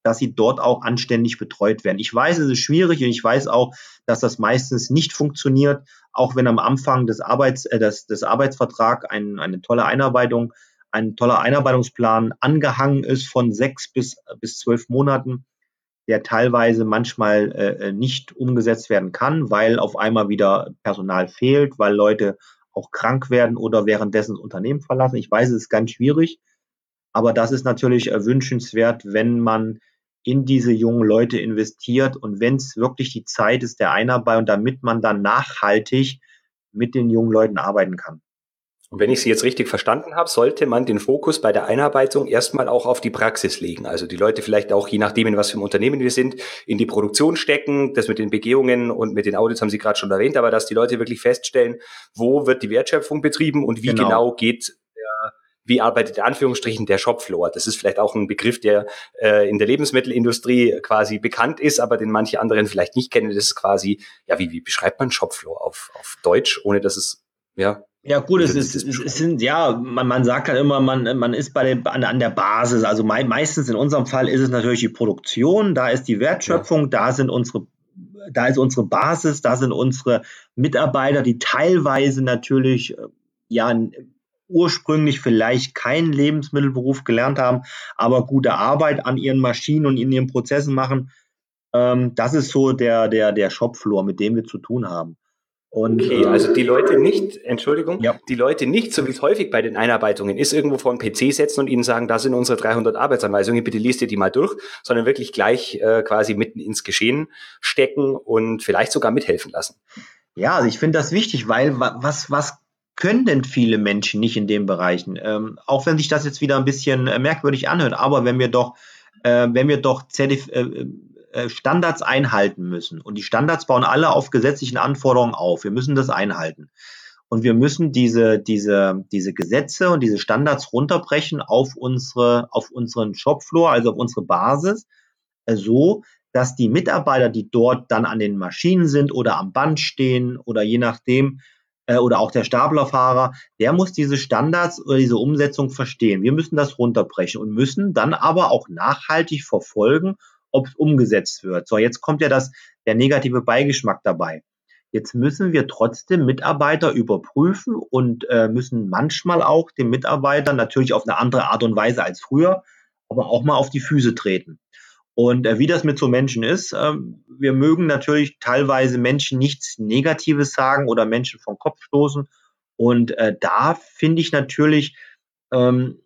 dass sie dort auch anständig betreut werden. Ich weiß, es ist schwierig und ich weiß auch, dass das meistens nicht funktioniert, auch wenn am Anfang des, Arbeits, äh, des, des Arbeitsvertrags ein, eine tolle Einarbeitung, ein toller Einarbeitungsplan angehangen ist von sechs bis, bis zwölf Monaten, der teilweise manchmal äh, äh nicht umgesetzt werden kann, weil auf einmal wieder Personal fehlt, weil Leute auch krank werden oder währenddessen das Unternehmen verlassen. Ich weiß, es ist ganz schwierig, aber das ist natürlich wünschenswert, wenn man in diese jungen Leute investiert und wenn es wirklich die Zeit ist der Einarbeitung, damit man dann nachhaltig mit den jungen Leuten arbeiten kann.
Und wenn ich Sie jetzt richtig verstanden habe, sollte man den Fokus bei der Einarbeitung erstmal auch auf die Praxis legen. Also die Leute vielleicht auch, je nachdem, in was für einem Unternehmen wir sind, in die Produktion stecken. Das mit den Begehungen und mit den Audits haben Sie gerade schon erwähnt, aber dass die Leute wirklich feststellen, wo wird die Wertschöpfung betrieben und wie genau, genau geht wie arbeitet in Anführungsstrichen der Shopfloor? Das ist vielleicht auch ein Begriff, der äh, in der Lebensmittelindustrie quasi bekannt ist, aber den manche anderen vielleicht nicht kennen. Das ist quasi, ja, wie, wie beschreibt man Shopfloor auf, auf Deutsch, ohne dass es, ja,
ja, gut, es, ist, es sind, ja, man, man sagt halt immer, man, man ist bei der, an, an der Basis. Also mei meistens in unserem Fall ist es natürlich die Produktion, da ist die Wertschöpfung, ja. da sind unsere, da ist unsere Basis, da sind unsere Mitarbeiter, die teilweise natürlich, äh, ja, ursprünglich vielleicht keinen Lebensmittelberuf gelernt haben, aber gute Arbeit an ihren Maschinen und in ihren Prozessen machen. Ähm, das ist so der, der, der Shopfloor, mit dem wir zu tun haben.
Und, okay, also die Leute nicht, Entschuldigung, ja. die Leute nicht, so wie es häufig bei den Einarbeitungen ist, irgendwo vor einen PC setzen und ihnen sagen, da sind unsere 300 Arbeitsanweisungen, bitte liest ihr die mal durch, sondern wirklich gleich äh, quasi mitten ins Geschehen stecken und vielleicht sogar mithelfen lassen.
Ja, also ich finde das wichtig, weil was, was können denn viele Menschen nicht in den Bereichen? Ähm, auch wenn sich das jetzt wieder ein bisschen äh, merkwürdig anhört, aber wenn wir doch, äh, wenn wir doch Zertif äh, äh, Standards einhalten müssen. Und die Standards bauen alle auf gesetzlichen Anforderungen auf. Wir müssen das einhalten. Und wir müssen diese, diese, diese Gesetze und diese Standards runterbrechen auf unsere, auf unseren Shopfloor, also auf unsere Basis, äh, so, dass die Mitarbeiter, die dort dann an den Maschinen sind oder am Band stehen oder je nachdem, äh, oder auch der Staplerfahrer, der muss diese Standards oder diese Umsetzung verstehen. Wir müssen das runterbrechen und müssen dann aber auch nachhaltig verfolgen ob es umgesetzt wird. So, jetzt kommt ja das, der negative Beigeschmack dabei. Jetzt müssen wir trotzdem Mitarbeiter überprüfen und äh, müssen manchmal auch den Mitarbeitern natürlich auf eine andere Art und Weise als früher, aber auch mal auf die Füße treten. Und äh, wie das mit so Menschen ist, äh, wir mögen natürlich teilweise Menschen nichts Negatives sagen oder Menschen vom Kopf stoßen. Und äh, da finde ich natürlich, ähm,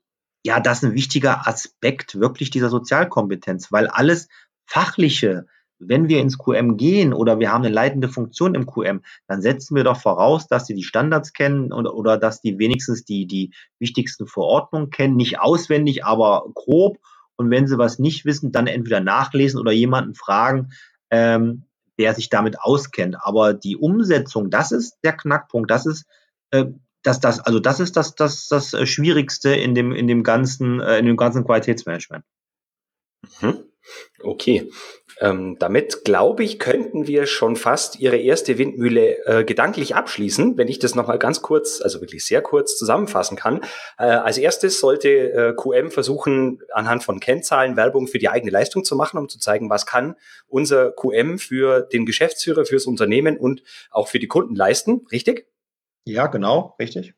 ja, das ist ein wichtiger Aspekt wirklich dieser Sozialkompetenz, weil alles Fachliche, wenn wir ins QM gehen oder wir haben eine leitende Funktion im QM, dann setzen wir doch voraus, dass sie die Standards kennen oder, oder dass die wenigstens die, die wichtigsten Verordnungen kennen, nicht auswendig, aber grob. Und wenn sie was nicht wissen, dann entweder nachlesen oder jemanden fragen, ähm, der sich damit auskennt. Aber die Umsetzung, das ist der Knackpunkt, das ist äh, das, das, also das ist das, das, das äh, Schwierigste in dem, in dem ganzen, äh, in dem ganzen Qualitätsmanagement.
Mhm. Okay. Ähm, damit glaube ich, könnten wir schon fast Ihre erste Windmühle äh, gedanklich abschließen, wenn ich das nochmal ganz kurz, also wirklich sehr kurz zusammenfassen kann. Äh, als erstes sollte äh, QM versuchen, anhand von Kennzahlen Werbung für die eigene Leistung zu machen, um zu zeigen, was kann unser QM für den Geschäftsführer, fürs Unternehmen und auch für die Kunden leisten. Richtig?
Ja, genau, richtig.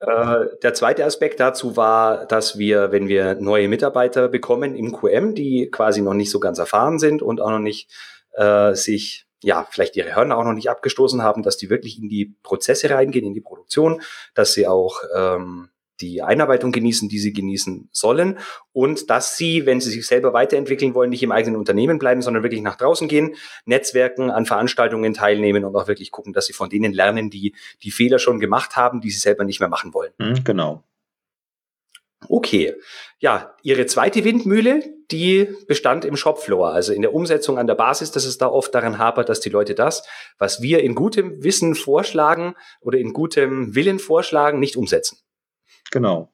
Äh, der zweite Aspekt dazu war, dass wir, wenn wir neue Mitarbeiter bekommen im QM, die quasi noch nicht so ganz erfahren sind und auch noch nicht äh, sich, ja, vielleicht ihre Hörner auch noch nicht abgestoßen haben, dass die wirklich in die Prozesse reingehen, in die Produktion, dass sie auch ähm, die Einarbeitung genießen, die sie genießen sollen und dass sie, wenn sie sich selber weiterentwickeln wollen, nicht im eigenen Unternehmen bleiben, sondern wirklich nach draußen gehen, Netzwerken, an Veranstaltungen teilnehmen und auch wirklich gucken, dass sie von denen lernen, die die Fehler schon gemacht haben, die sie selber nicht mehr machen wollen.
Mhm, genau.
Okay. Ja, Ihre zweite Windmühle, die bestand im Shopfloor, also in der Umsetzung an der Basis, dass es da oft daran hapert, dass die Leute das, was wir in gutem Wissen vorschlagen oder in gutem Willen vorschlagen, nicht umsetzen.
Genau.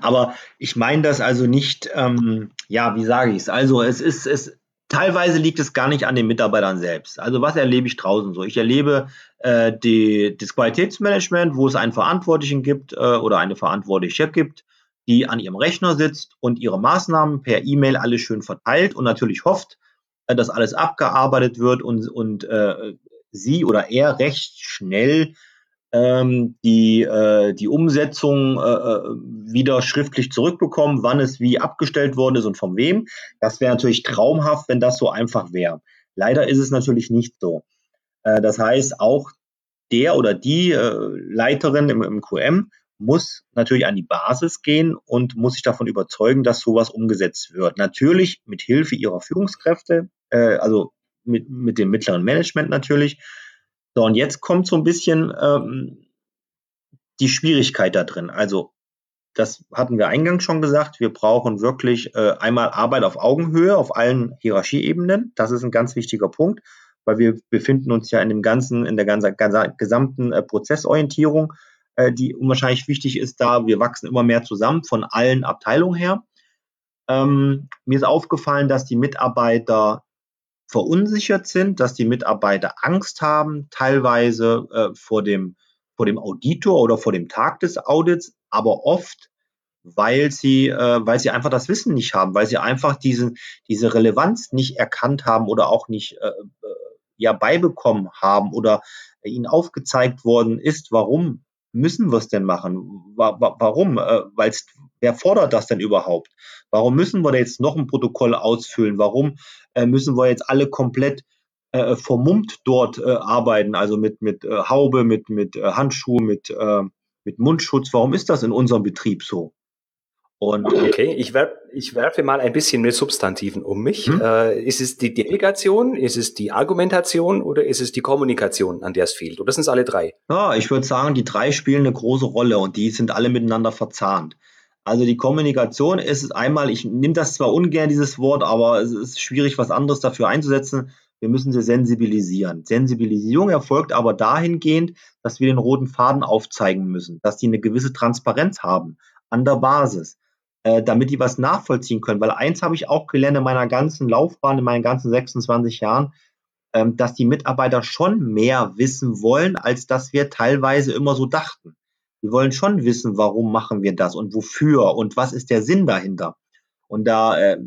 Aber ich meine das also nicht, ähm, ja, wie sage ich es? Also es ist, es, teilweise liegt es gar nicht an den Mitarbeitern selbst. Also was erlebe ich draußen so? Ich erlebe äh, die, das Qualitätsmanagement, wo es einen Verantwortlichen gibt äh, oder eine verantwortliche gibt, die an ihrem Rechner sitzt und ihre Maßnahmen per E-Mail alles schön verteilt und natürlich hofft, äh, dass alles abgearbeitet wird und, und äh, sie oder er recht schnell ähm, die, äh, die Umsetzung äh, äh, wieder schriftlich zurückbekommen, wann es wie abgestellt worden ist und von wem. Das wäre natürlich traumhaft, wenn das so einfach wäre. Leider ist es natürlich nicht so. Äh, das heißt, auch der oder die äh, Leiterin im, im QM muss natürlich an die Basis gehen und muss sich davon überzeugen, dass sowas umgesetzt wird. Natürlich mit Hilfe ihrer Führungskräfte, äh, also mit, mit dem mittleren Management natürlich, so, und jetzt kommt so ein bisschen ähm, die Schwierigkeit da drin? Also, das hatten wir eingangs schon gesagt, wir brauchen wirklich äh, einmal Arbeit auf Augenhöhe auf allen Hierarchieebenen. Das ist ein ganz wichtiger Punkt, weil wir befinden uns ja in dem ganzen, in der ganzen, gesamten äh, Prozessorientierung, äh, die unwahrscheinlich wichtig ist, da wir wachsen immer mehr zusammen von allen Abteilungen her. Ähm, mir ist aufgefallen, dass die Mitarbeiter verunsichert sind, dass die Mitarbeiter Angst haben, teilweise äh, vor dem vor dem Auditor oder vor dem Tag des Audits, aber oft, weil sie, äh, weil sie einfach das Wissen nicht haben, weil sie einfach diese, diese Relevanz nicht erkannt haben oder auch nicht äh, äh ja beibekommen haben oder ihnen aufgezeigt worden ist, warum müssen wir es denn machen? Wa warum? Äh, Weil wer fordert das denn überhaupt? Warum müssen wir da jetzt noch ein Protokoll ausfüllen? Warum äh, müssen wir jetzt alle komplett äh, vermummt dort äh, arbeiten, also mit, mit äh, Haube, mit, mit äh, Handschuh, mit, äh, mit Mundschutz? Warum ist das in unserem Betrieb so?
Und okay, ich, werf, ich werfe mal ein bisschen mit Substantiven um mich. Hm? Äh, ist es die Delegation, ist es die Argumentation oder ist es die Kommunikation, an der es fehlt? Oder sind es alle drei?
Ja, ich würde sagen, die drei spielen eine große Rolle und die sind alle miteinander verzahnt. Also die Kommunikation ist es einmal, ich nehme das zwar ungern, dieses Wort, aber es ist schwierig, was anderes dafür einzusetzen. Wir müssen sie sensibilisieren. Sensibilisierung erfolgt aber dahingehend, dass wir den roten Faden aufzeigen müssen, dass die eine gewisse Transparenz haben an der Basis äh, damit die was nachvollziehen können. Weil eins habe ich auch gelernt in meiner ganzen Laufbahn, in meinen ganzen 26 Jahren, ähm, dass die Mitarbeiter schon mehr wissen wollen, als dass wir teilweise immer so dachten. Die wollen schon wissen, warum machen wir das und wofür und was ist der Sinn dahinter. Und da, äh,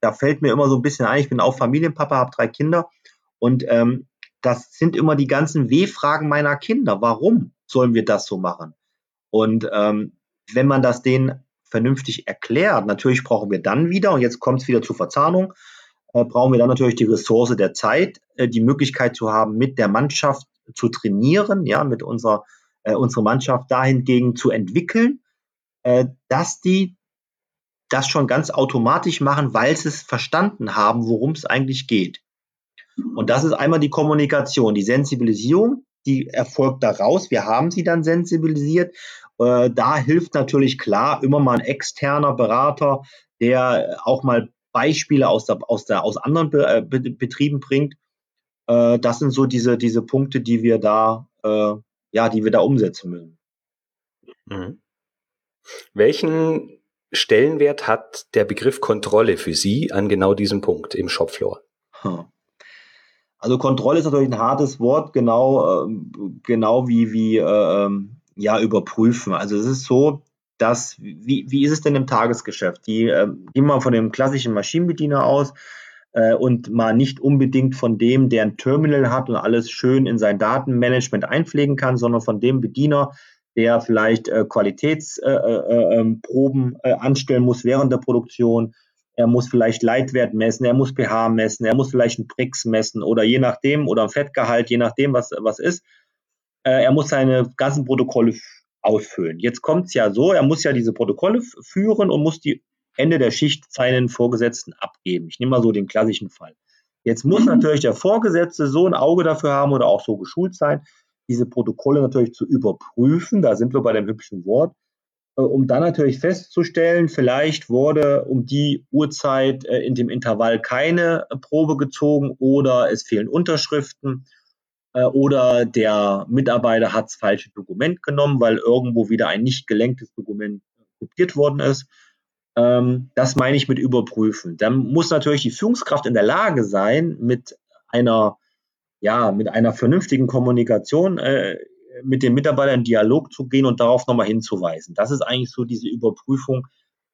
da fällt mir immer so ein bisschen ein, ich bin auch Familienpapa, habe drei Kinder und ähm, das sind immer die ganzen W-Fragen meiner Kinder. Warum sollen wir das so machen? Und ähm, wenn man das denen vernünftig erklärt. Natürlich brauchen wir dann wieder, und jetzt kommt es wieder zur Verzahnung, äh, brauchen wir dann natürlich die Ressource der Zeit, äh, die Möglichkeit zu haben, mit der Mannschaft zu trainieren, ja, mit unserer, äh, unserer Mannschaft dahingegen zu entwickeln, äh, dass die das schon ganz automatisch machen, weil sie es verstanden haben, worum es eigentlich geht. Und das ist einmal die Kommunikation, die Sensibilisierung, die erfolgt daraus. Wir haben sie dann sensibilisiert äh, da hilft natürlich klar immer mal ein externer Berater, der auch mal Beispiele aus, der, aus, der, aus anderen Be äh, Be Betrieben bringt. Äh, das sind so diese, diese Punkte, die wir da, äh, ja, die wir da umsetzen müssen.
Mhm. Welchen Stellenwert hat der Begriff Kontrolle für Sie an genau diesem Punkt im Shopfloor? Hm.
Also Kontrolle ist natürlich ein hartes Wort, genau, ähm, genau wie, wie äh, ähm, ja überprüfen. Also es ist so, dass, wie, wie ist es denn im Tagesgeschäft? Die äh, gehen wir von dem klassischen Maschinenbediener aus äh, und mal nicht unbedingt von dem, der ein Terminal hat und alles schön in sein Datenmanagement einpflegen kann, sondern von dem Bediener, der vielleicht äh, Qualitätsproben äh, äh, äh, anstellen muss während der Produktion. Er muss vielleicht Leitwert messen, er muss pH messen, er muss vielleicht einen Prix messen oder je nachdem oder ein Fettgehalt, je nachdem, was, was ist. Äh, er muss seine ganzen Protokolle ausfüllen. Jetzt kommt es ja so, er muss ja diese Protokolle führen und muss die Ende der Schicht seinen Vorgesetzten abgeben. Ich nehme mal so den klassischen Fall. Jetzt muss mhm. natürlich der Vorgesetzte so ein Auge dafür haben oder auch so geschult sein, diese Protokolle natürlich zu überprüfen. Da sind wir bei dem hübschen Wort, äh, um dann natürlich festzustellen, vielleicht wurde um die Uhrzeit äh, in dem Intervall keine Probe gezogen oder es fehlen Unterschriften oder der Mitarbeiter hat das falsche Dokument genommen, weil irgendwo wieder ein nicht gelenktes Dokument kopiert worden ist. Ähm, das meine ich mit überprüfen. Dann muss natürlich die Führungskraft in der Lage sein, mit einer, ja, mit einer vernünftigen Kommunikation äh, mit den Mitarbeitern in Dialog zu gehen und darauf nochmal hinzuweisen. Das ist eigentlich so diese Überprüfung,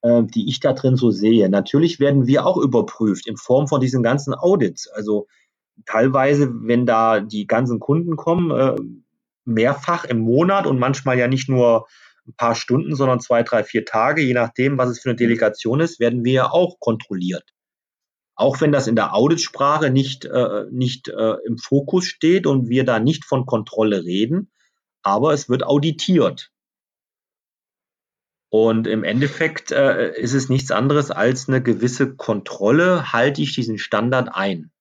äh, die ich da drin so sehe. Natürlich werden wir auch überprüft in Form von diesen ganzen Audits. Also teilweise, wenn da die ganzen Kunden kommen, äh, mehrfach im Monat und manchmal ja nicht nur ein paar Stunden, sondern zwei, drei, vier Tage, je nachdem, was es für eine Delegation ist, werden wir ja auch kontrolliert. Auch wenn das in der Auditsprache nicht, äh, nicht äh, im Fokus steht und wir da nicht von Kontrolle reden, aber es wird auditiert. Und im Endeffekt äh, ist es nichts anderes als eine gewisse Kontrolle, halte ich diesen Standard ein.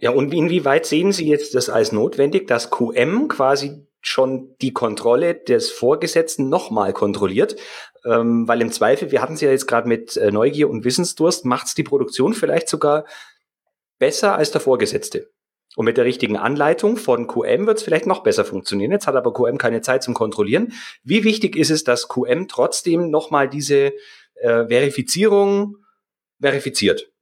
Ja, und inwieweit sehen Sie jetzt das als notwendig, dass QM quasi schon die Kontrolle des Vorgesetzten nochmal kontrolliert, ähm, weil im Zweifel, wir hatten es ja jetzt gerade mit äh, Neugier und Wissensdurst, macht es die Produktion vielleicht sogar besser als der Vorgesetzte. Und mit der richtigen Anleitung von QM wird es vielleicht noch besser funktionieren. Jetzt hat aber QM keine Zeit zum Kontrollieren. Wie wichtig ist es, dass QM trotzdem nochmal diese äh, Verifizierung verifiziert?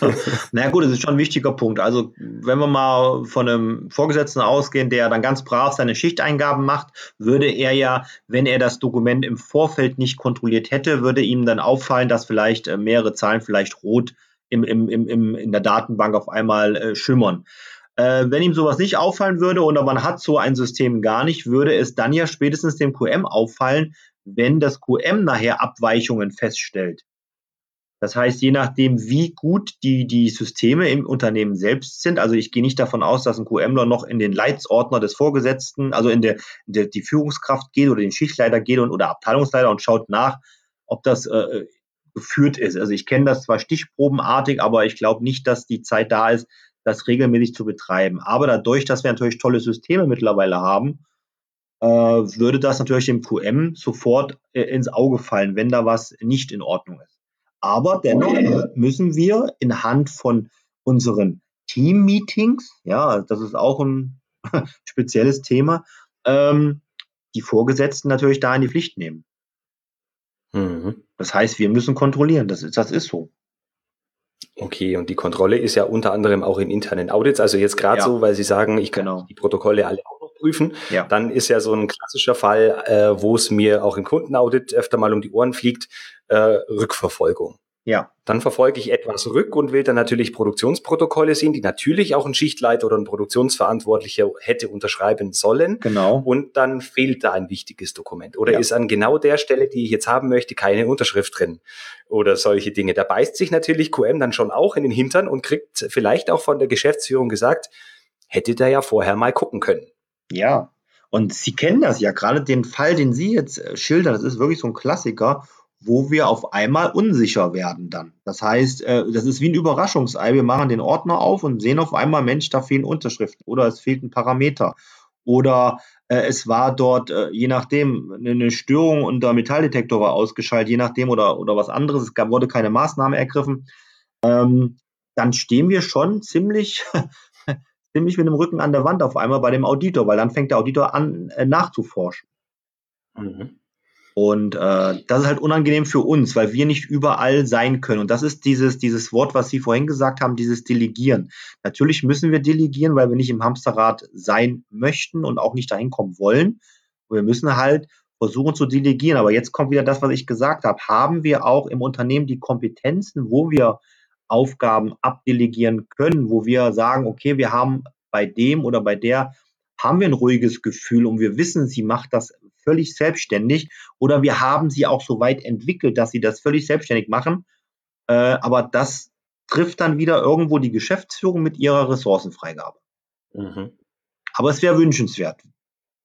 (laughs)
naja gut, das ist schon ein wichtiger Punkt. Also wenn wir mal von einem Vorgesetzten ausgehen, der dann ganz brav seine Schichteingaben macht, würde er ja, wenn er das Dokument im Vorfeld nicht kontrolliert hätte, würde ihm dann auffallen, dass vielleicht äh, mehrere Zahlen vielleicht rot im, im, im, in der Datenbank auf einmal äh, schimmern. Äh, wenn ihm sowas nicht auffallen würde oder man hat so ein System gar nicht, würde es dann ja spätestens dem QM auffallen, wenn das QM nachher Abweichungen feststellt. Das heißt, je nachdem, wie gut die, die Systeme im Unternehmen selbst sind, also ich gehe nicht davon aus, dass ein QMler noch in den Leitsordner des Vorgesetzten, also in der, in der die Führungskraft geht oder den Schichtleiter geht und, oder Abteilungsleiter und schaut nach, ob das äh, geführt ist. Also ich kenne das zwar stichprobenartig, aber ich glaube nicht, dass die Zeit da ist, das regelmäßig zu betreiben. Aber dadurch, dass wir natürlich tolle Systeme mittlerweile haben, äh, würde das natürlich dem QM sofort äh, ins Auge fallen, wenn da was nicht in Ordnung ist. Aber dennoch müssen wir in Hand von unseren Team-Meetings, ja, das ist auch ein (laughs) spezielles Thema, ähm, die Vorgesetzten natürlich da in die Pflicht nehmen. Mhm. Das heißt, wir müssen kontrollieren, das ist, das ist so.
Okay, und die Kontrolle ist ja unter anderem auch in internen Audits. Also jetzt gerade ja. so, weil Sie sagen, ich kann genau. die Protokolle alle auch noch prüfen. Ja. Dann ist ja so ein klassischer Fall, äh, wo es mir auch im Kundenaudit öfter mal um die Ohren fliegt, äh, Rückverfolgung. Ja. Dann verfolge ich etwas rück und will dann natürlich Produktionsprotokolle sehen, die natürlich auch ein Schichtleiter oder ein Produktionsverantwortlicher hätte unterschreiben sollen.
Genau.
Und dann fehlt da ein wichtiges Dokument. Oder ja. ist an genau der Stelle, die ich jetzt haben möchte, keine Unterschrift drin. Oder solche Dinge. Da beißt sich natürlich QM dann schon auch in den Hintern und kriegt vielleicht auch von der Geschäftsführung gesagt, hätte da ja vorher mal gucken können.
Ja. Und Sie kennen das ja, gerade den Fall, den Sie jetzt äh, schildern, das ist wirklich so ein Klassiker wo wir auf einmal unsicher werden dann. Das heißt, äh, das ist wie ein Überraschungsei. Wir machen den Ordner auf und sehen auf einmal, Mensch, da fehlen Unterschriften oder es fehlt ein Parameter. Oder äh, es war dort, äh, je nachdem, eine Störung und der Metalldetektor war ausgeschaltet, je nachdem oder, oder was anderes, es gab, wurde keine Maßnahme ergriffen. Ähm, dann stehen wir schon ziemlich, (laughs) ziemlich mit dem Rücken an der Wand auf einmal bei dem Auditor, weil dann fängt der Auditor an, nachzuforschen. Mhm. Und äh, das ist halt unangenehm für uns, weil wir nicht überall sein können. Und das ist dieses, dieses Wort, was Sie vorhin gesagt haben, dieses Delegieren. Natürlich müssen wir delegieren, weil wir nicht im Hamsterrad sein möchten und auch nicht dahin kommen wollen. Und wir müssen halt versuchen zu delegieren. Aber jetzt kommt wieder das, was ich gesagt habe. Haben wir auch im Unternehmen die Kompetenzen, wo wir Aufgaben abdelegieren können, wo wir sagen, okay, wir haben bei dem oder bei der haben wir ein ruhiges Gefühl und wir wissen, sie macht das völlig selbstständig oder wir haben sie auch so weit entwickelt, dass sie das völlig selbstständig machen. Äh, aber das trifft dann wieder irgendwo die Geschäftsführung mit ihrer Ressourcenfreigabe. Mhm. Aber es wäre wünschenswert,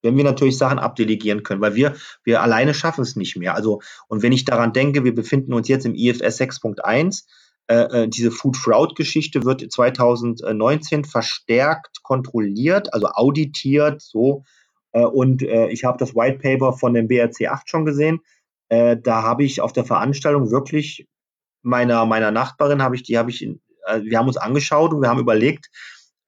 wenn wir natürlich Sachen abdelegieren können, weil wir, wir alleine schaffen es nicht mehr. Also, und wenn ich daran denke, wir befinden uns jetzt im IFS 6.1, äh, äh, diese Food Fraud Geschichte wird 2019 verstärkt kontrolliert, also auditiert, so und äh, ich habe das White Paper von dem BRC 8 schon gesehen. Äh, da habe ich auf der Veranstaltung wirklich meiner, meiner Nachbarin habe ich, die habe ich, in, wir haben uns angeschaut und wir haben überlegt,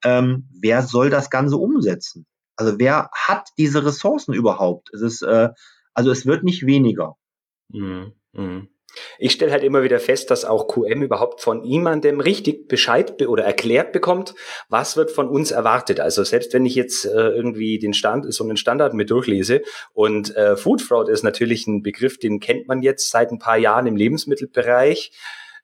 ähm, wer soll das Ganze umsetzen? Also wer hat diese Ressourcen überhaupt? Es ist, äh, also es wird nicht weniger. Mhm.
Mhm. Ich stelle halt immer wieder fest, dass auch QM überhaupt von niemandem richtig Bescheid be oder erklärt bekommt, was wird von uns erwartet. Also selbst wenn ich jetzt äh, irgendwie den Stand, so einen Standard mit durchlese und äh, Food Fraud ist natürlich ein Begriff, den kennt man jetzt seit ein paar Jahren im Lebensmittelbereich.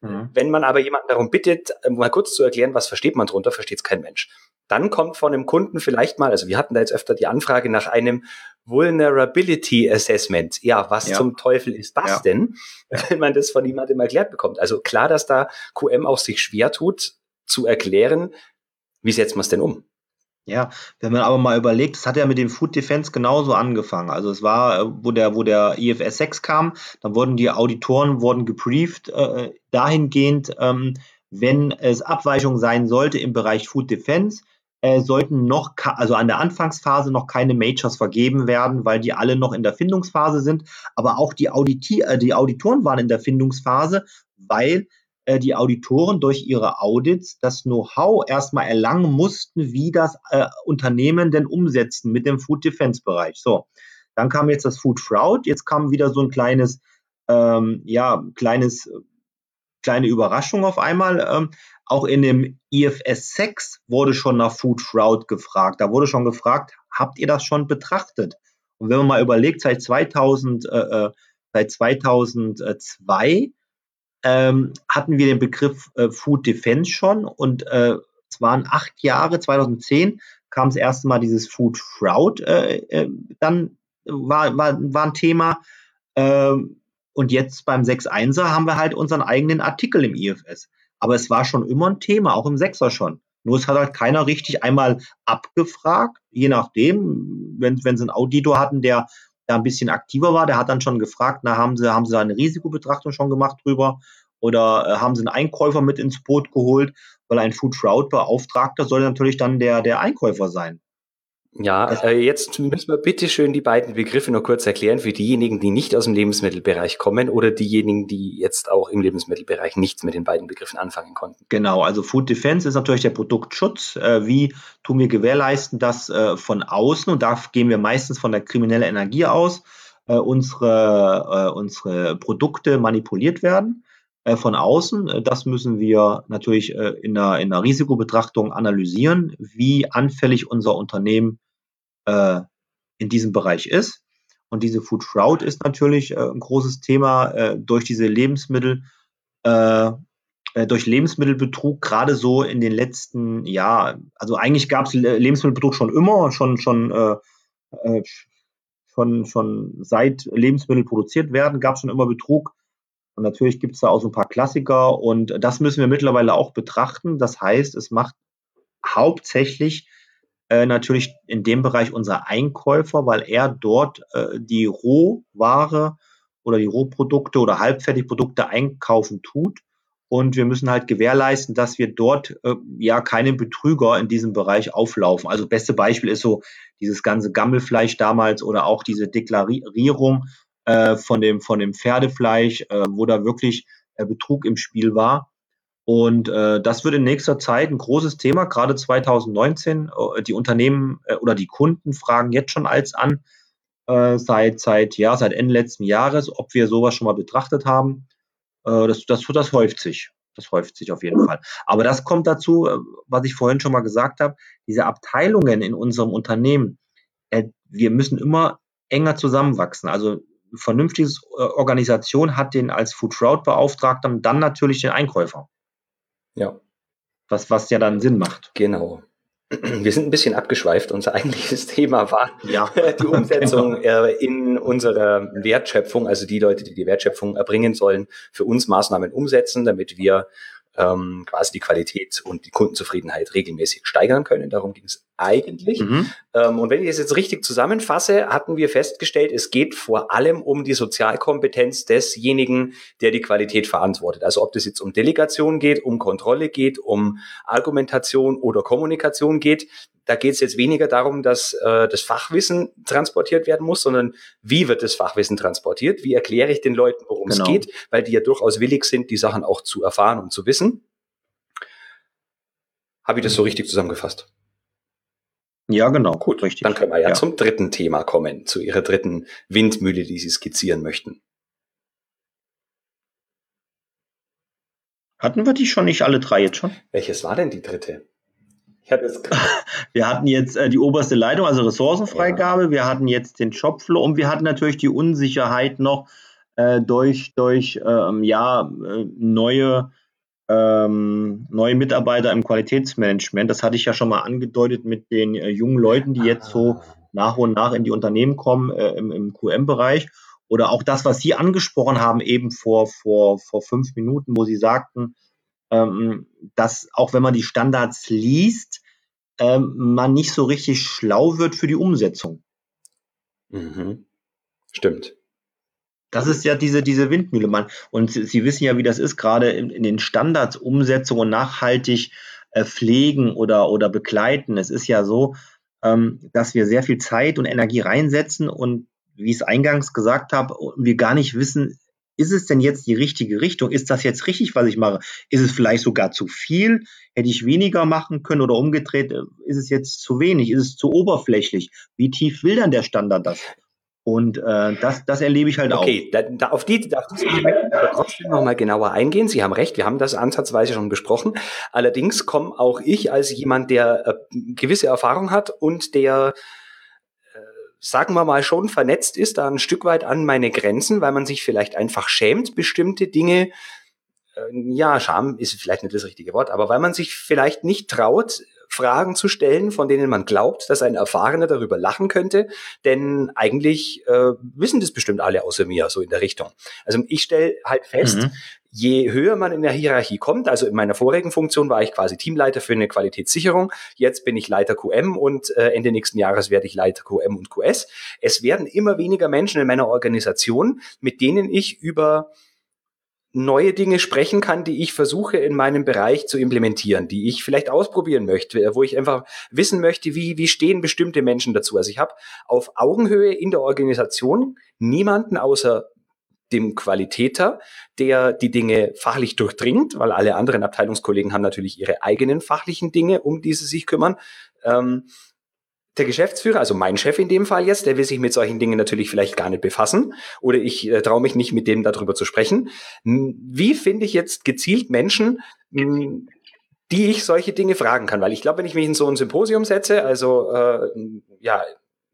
Mhm. Wenn man aber jemanden darum bittet, äh, mal kurz zu erklären, was versteht man drunter, versteht es kein Mensch. Dann kommt von einem Kunden vielleicht mal, also wir hatten da jetzt öfter die Anfrage nach einem Vulnerability Assessment. Ja, was ja. zum Teufel ist das ja. denn, (laughs) wenn man das von jemandem erklärt bekommt? Also klar, dass da QM auch sich schwer tut, zu erklären, wie setzt man es denn um?
Ja, wenn man aber mal überlegt, es hat ja mit dem Food Defense genauso angefangen. Also es war, äh, wo der, wo der IFS 6 kam, dann wurden die Auditoren wurden gebrieft äh, dahingehend, ähm, wenn es Abweichung sein sollte im Bereich Food Defense, äh, sollten noch, also an der Anfangsphase noch keine Majors vergeben werden, weil die alle noch in der Findungsphase sind. Aber auch die, Auditi äh, die Auditoren waren in der Findungsphase, weil äh, die Auditoren durch ihre Audits das Know-how erstmal erlangen mussten, wie das äh, Unternehmen denn umsetzen mit dem Food Defense Bereich. So, dann kam jetzt das Food Fraud, jetzt kam wieder so ein kleines, ähm, ja, kleines, kleine Überraschung auf einmal. Ähm, auch in dem IFS 6 wurde schon nach Food Fraud gefragt. Da wurde schon gefragt, habt ihr das schon betrachtet? Und wenn man mal überlegt, seit 2000, äh, äh, seit 2002 ähm, hatten wir den Begriff äh, Food Defense schon und äh, es waren acht Jahre, 2010 kam das erste Mal dieses Food Fraud, äh, äh, dann war, war, war ein Thema. Äh, und jetzt beim 6.1er haben wir halt unseren eigenen Artikel im IFS. Aber es war schon immer ein Thema, auch im Sechser schon. Nur es hat halt keiner richtig einmal abgefragt, je nachdem, wenn, wenn sie einen Auditor hatten, der da ein bisschen aktiver war, der hat dann schon gefragt, na, haben sie, haben sie da eine Risikobetrachtung schon gemacht drüber? Oder äh, haben sie einen Einkäufer mit ins Boot geholt? Weil ein Food Fraud Beauftragter soll natürlich dann der, der Einkäufer sein.
Ja, äh, jetzt müssen wir bitte schön die beiden Begriffe noch kurz erklären für diejenigen, die nicht aus dem Lebensmittelbereich kommen oder diejenigen, die jetzt auch im Lebensmittelbereich nichts mit den beiden Begriffen anfangen konnten.
Genau, also Food Defense ist natürlich der Produktschutz. Äh, wie tun wir gewährleisten, dass äh, von außen, und da gehen wir meistens von der kriminellen Energie aus, äh, unsere, unsere Produkte manipuliert werden von außen. Das müssen wir natürlich in einer, in einer Risikobetrachtung analysieren, wie anfällig unser Unternehmen äh, in diesem Bereich ist. Und diese Food Fraud ist natürlich äh, ein großes Thema äh, durch diese Lebensmittel, äh, äh durch Lebensmittelbetrug, gerade so in den letzten Jahren. Also eigentlich gab es Lebensmittelbetrug schon immer, schon, schon, äh, äh, schon, schon seit Lebensmittel produziert werden, gab es schon immer Betrug. Und natürlich gibt es da auch so ein paar Klassiker und das müssen wir mittlerweile auch betrachten. Das heißt, es macht hauptsächlich äh, natürlich in dem Bereich unser Einkäufer, weil er dort äh, die Rohware oder die Rohprodukte oder Halbfertigprodukte einkaufen tut. Und wir müssen halt gewährleisten, dass wir dort äh, ja keine Betrüger in diesem Bereich auflaufen. Also beste Beispiel ist so dieses ganze Gammelfleisch damals oder auch diese Deklarierung äh, von dem von dem Pferdefleisch, äh, wo da wirklich äh, Betrug im Spiel war. Und äh, das wird in nächster Zeit ein großes Thema, gerade 2019. Äh, die Unternehmen äh, oder die Kunden fragen jetzt schon als an, äh, seit, seit, ja, seit Ende letzten Jahres, ob wir sowas schon mal betrachtet haben. Äh, das, das, das häuft sich. Das häuft sich auf jeden Fall. Aber das kommt dazu, äh, was ich vorhin schon mal gesagt habe, diese Abteilungen in unserem Unternehmen, äh, wir müssen immer enger zusammenwachsen. Also eine vernünftige äh, Organisation hat den als Food Fraud Beauftragten dann natürlich den Einkäufer.
Ja.
Was, was ja dann Sinn macht.
Genau. Wir sind ein bisschen abgeschweift. Unser eigentliches (laughs) Thema war ja. (laughs) die Umsetzung genau. Äh, in unserer Wertschöpfung, also die Leute, die die Wertschöpfung erbringen sollen, für uns Maßnahmen umsetzen, damit wir ähm, quasi die Qualität und die Kundenzufriedenheit regelmäßig steigern können. Darum ging es eigentlich. Mhm. Ähm, und wenn ich das jetzt richtig zusammenfasse, hatten wir festgestellt, es geht vor allem um die Sozialkompetenz desjenigen, der die Qualität verantwortet. Also ob das jetzt um Delegation geht, um Kontrolle geht, um Argumentation oder Kommunikation geht. Da geht es jetzt weniger darum, dass äh, das Fachwissen transportiert werden muss, sondern wie wird das Fachwissen transportiert? Wie erkläre ich den Leuten, worum genau. es geht? Weil die ja durchaus willig sind, die Sachen auch zu erfahren und zu wissen. Habe ich das so richtig zusammengefasst?
Ja, genau.
Gut, richtig. Dann können wir ja, ja, zum dritten Thema kommen, zu Ihrer dritten Windmühle, die Sie skizzieren möchten.
Hatten wir die schon nicht alle drei jetzt schon?
Welches war denn die dritte? (laughs)
wir hatten jetzt äh, die oberste Leitung, also Ressourcenfreigabe. Ja. Wir hatten jetzt den Shopflow und wir hatten natürlich die Unsicherheit noch äh, durch, durch ähm, ja, äh, neue, ähm, neue Mitarbeiter im Qualitätsmanagement. Das hatte ich ja schon mal angedeutet mit den äh, jungen Leuten, die jetzt so ah. nach und nach in die Unternehmen kommen äh, im, im QM-Bereich. Oder auch das, was Sie angesprochen haben, eben vor, vor, vor fünf Minuten, wo Sie sagten, ähm, dass auch wenn man die Standards liest, ähm, man nicht so richtig schlau wird für die Umsetzung.
Mhm. Stimmt.
Das ist ja diese, diese Windmühle, Mann. Und Sie, Sie wissen ja, wie das ist, gerade in, in den Standards Umsetzung und nachhaltig äh, pflegen oder, oder begleiten. Es ist ja so, ähm, dass wir sehr viel Zeit und Energie reinsetzen und wie ich es eingangs gesagt habe, wir gar nicht wissen, ist es denn jetzt die richtige Richtung? Ist das jetzt richtig, was ich mache? Ist es vielleicht sogar zu viel? Hätte ich weniger machen können oder umgedreht? Äh, ist es jetzt zu wenig? Ist es zu oberflächlich? Wie tief will dann der Standard das? Und äh, das, das erlebe ich halt
okay, auch. Okay, da, da, auf die, auf diese aber trotzdem nochmal genauer eingehen. Sie haben recht, wir haben das ansatzweise schon besprochen. Allerdings komme auch ich als jemand, der äh, gewisse Erfahrung hat und der äh, sagen wir mal, schon vernetzt ist, da ein Stück weit an meine Grenzen, weil man sich vielleicht einfach schämt, bestimmte Dinge, äh, ja, Scham ist vielleicht nicht das richtige Wort, aber weil man sich vielleicht nicht traut, Fragen zu stellen, von denen man glaubt, dass ein Erfahrener darüber lachen könnte, denn eigentlich äh, wissen das bestimmt alle außer mir, so in der Richtung. Also ich stelle halt fest, mhm. je höher man in der Hierarchie kommt, also in meiner vorigen Funktion war ich quasi Teamleiter für eine Qualitätssicherung, jetzt bin ich Leiter QM und äh, Ende nächsten Jahres werde ich Leiter QM und QS. Es werden immer weniger Menschen in meiner Organisation, mit denen ich über neue Dinge sprechen kann, die ich versuche in meinem Bereich zu implementieren, die ich vielleicht ausprobieren möchte, wo ich einfach wissen möchte, wie, wie stehen bestimmte Menschen dazu. Also ich habe auf Augenhöhe in der Organisation niemanden außer dem Qualitäter, der die Dinge fachlich durchdringt, weil alle anderen Abteilungskollegen haben natürlich ihre eigenen fachlichen Dinge, um die sie sich kümmern. Ähm, der Geschäftsführer, also mein Chef in dem Fall jetzt, der will sich mit solchen Dingen natürlich vielleicht gar nicht befassen oder ich äh, traue mich nicht, mit dem darüber zu sprechen. Wie finde ich jetzt gezielt Menschen, die ich solche Dinge fragen kann? Weil ich glaube, wenn ich mich in so ein Symposium setze, also äh, ja,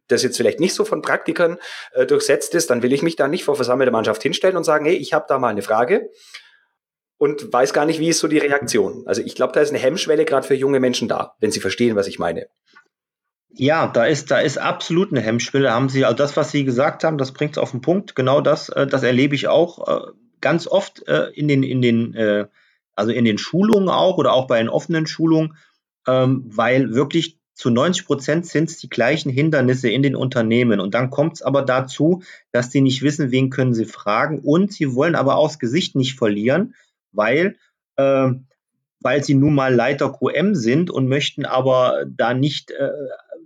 das jetzt vielleicht nicht so von Praktikern äh, durchsetzt ist, dann will ich mich da nicht vor versammelte Mannschaft hinstellen und sagen, hey, ich habe da mal eine Frage und weiß gar nicht, wie ist so die Reaktion. Also ich glaube, da ist eine Hemmschwelle gerade für junge Menschen da, wenn sie verstehen, was ich meine.
Ja, da ist, da ist absolut eine Hemmschwelle. Haben Sie, also das, was Sie gesagt haben, das bringt es auf den Punkt. Genau das, äh, das erlebe ich auch äh, ganz oft äh, in den, in den, also in den Schulungen auch oder auch bei den offenen Schulungen, ähm, weil wirklich zu 90 Prozent sind es die gleichen Hindernisse in den Unternehmen. Und dann kommt es aber dazu, dass sie nicht wissen, wen können sie fragen. Und sie wollen aber auch das Gesicht nicht verlieren, weil äh, weil sie nun mal Leiter QM sind und möchten aber da nicht äh,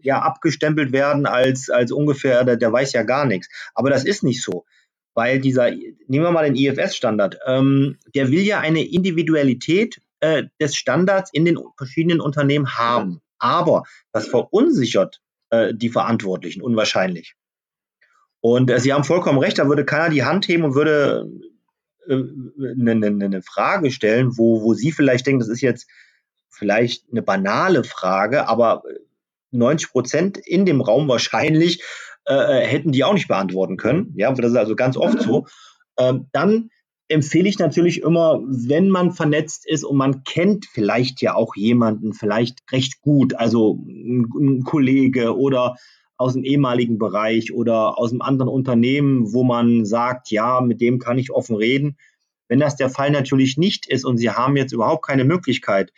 ja abgestempelt werden als, als ungefähr, der, der weiß ja gar nichts. Aber das ist nicht so. Weil dieser, nehmen wir mal den IFS-Standard, ähm, der will ja eine Individualität äh, des Standards in den verschiedenen Unternehmen haben. Aber das verunsichert äh, die Verantwortlichen unwahrscheinlich. Und äh, Sie haben vollkommen recht, da würde keiner die Hand heben und würde eine, eine, eine Frage stellen, wo, wo Sie vielleicht denken, das ist jetzt vielleicht eine banale Frage, aber 90 Prozent in dem Raum wahrscheinlich äh, äh, hätten die auch nicht beantworten können. Ja, das ist also ganz oft so. Ähm, dann empfehle ich natürlich immer, wenn man vernetzt ist und man kennt vielleicht ja auch jemanden vielleicht recht gut, also ein, ein Kollege oder aus dem ehemaligen Bereich oder aus einem anderen Unternehmen, wo man sagt, ja, mit dem kann ich offen reden. Wenn das der Fall natürlich nicht ist und Sie haben jetzt überhaupt keine Möglichkeit,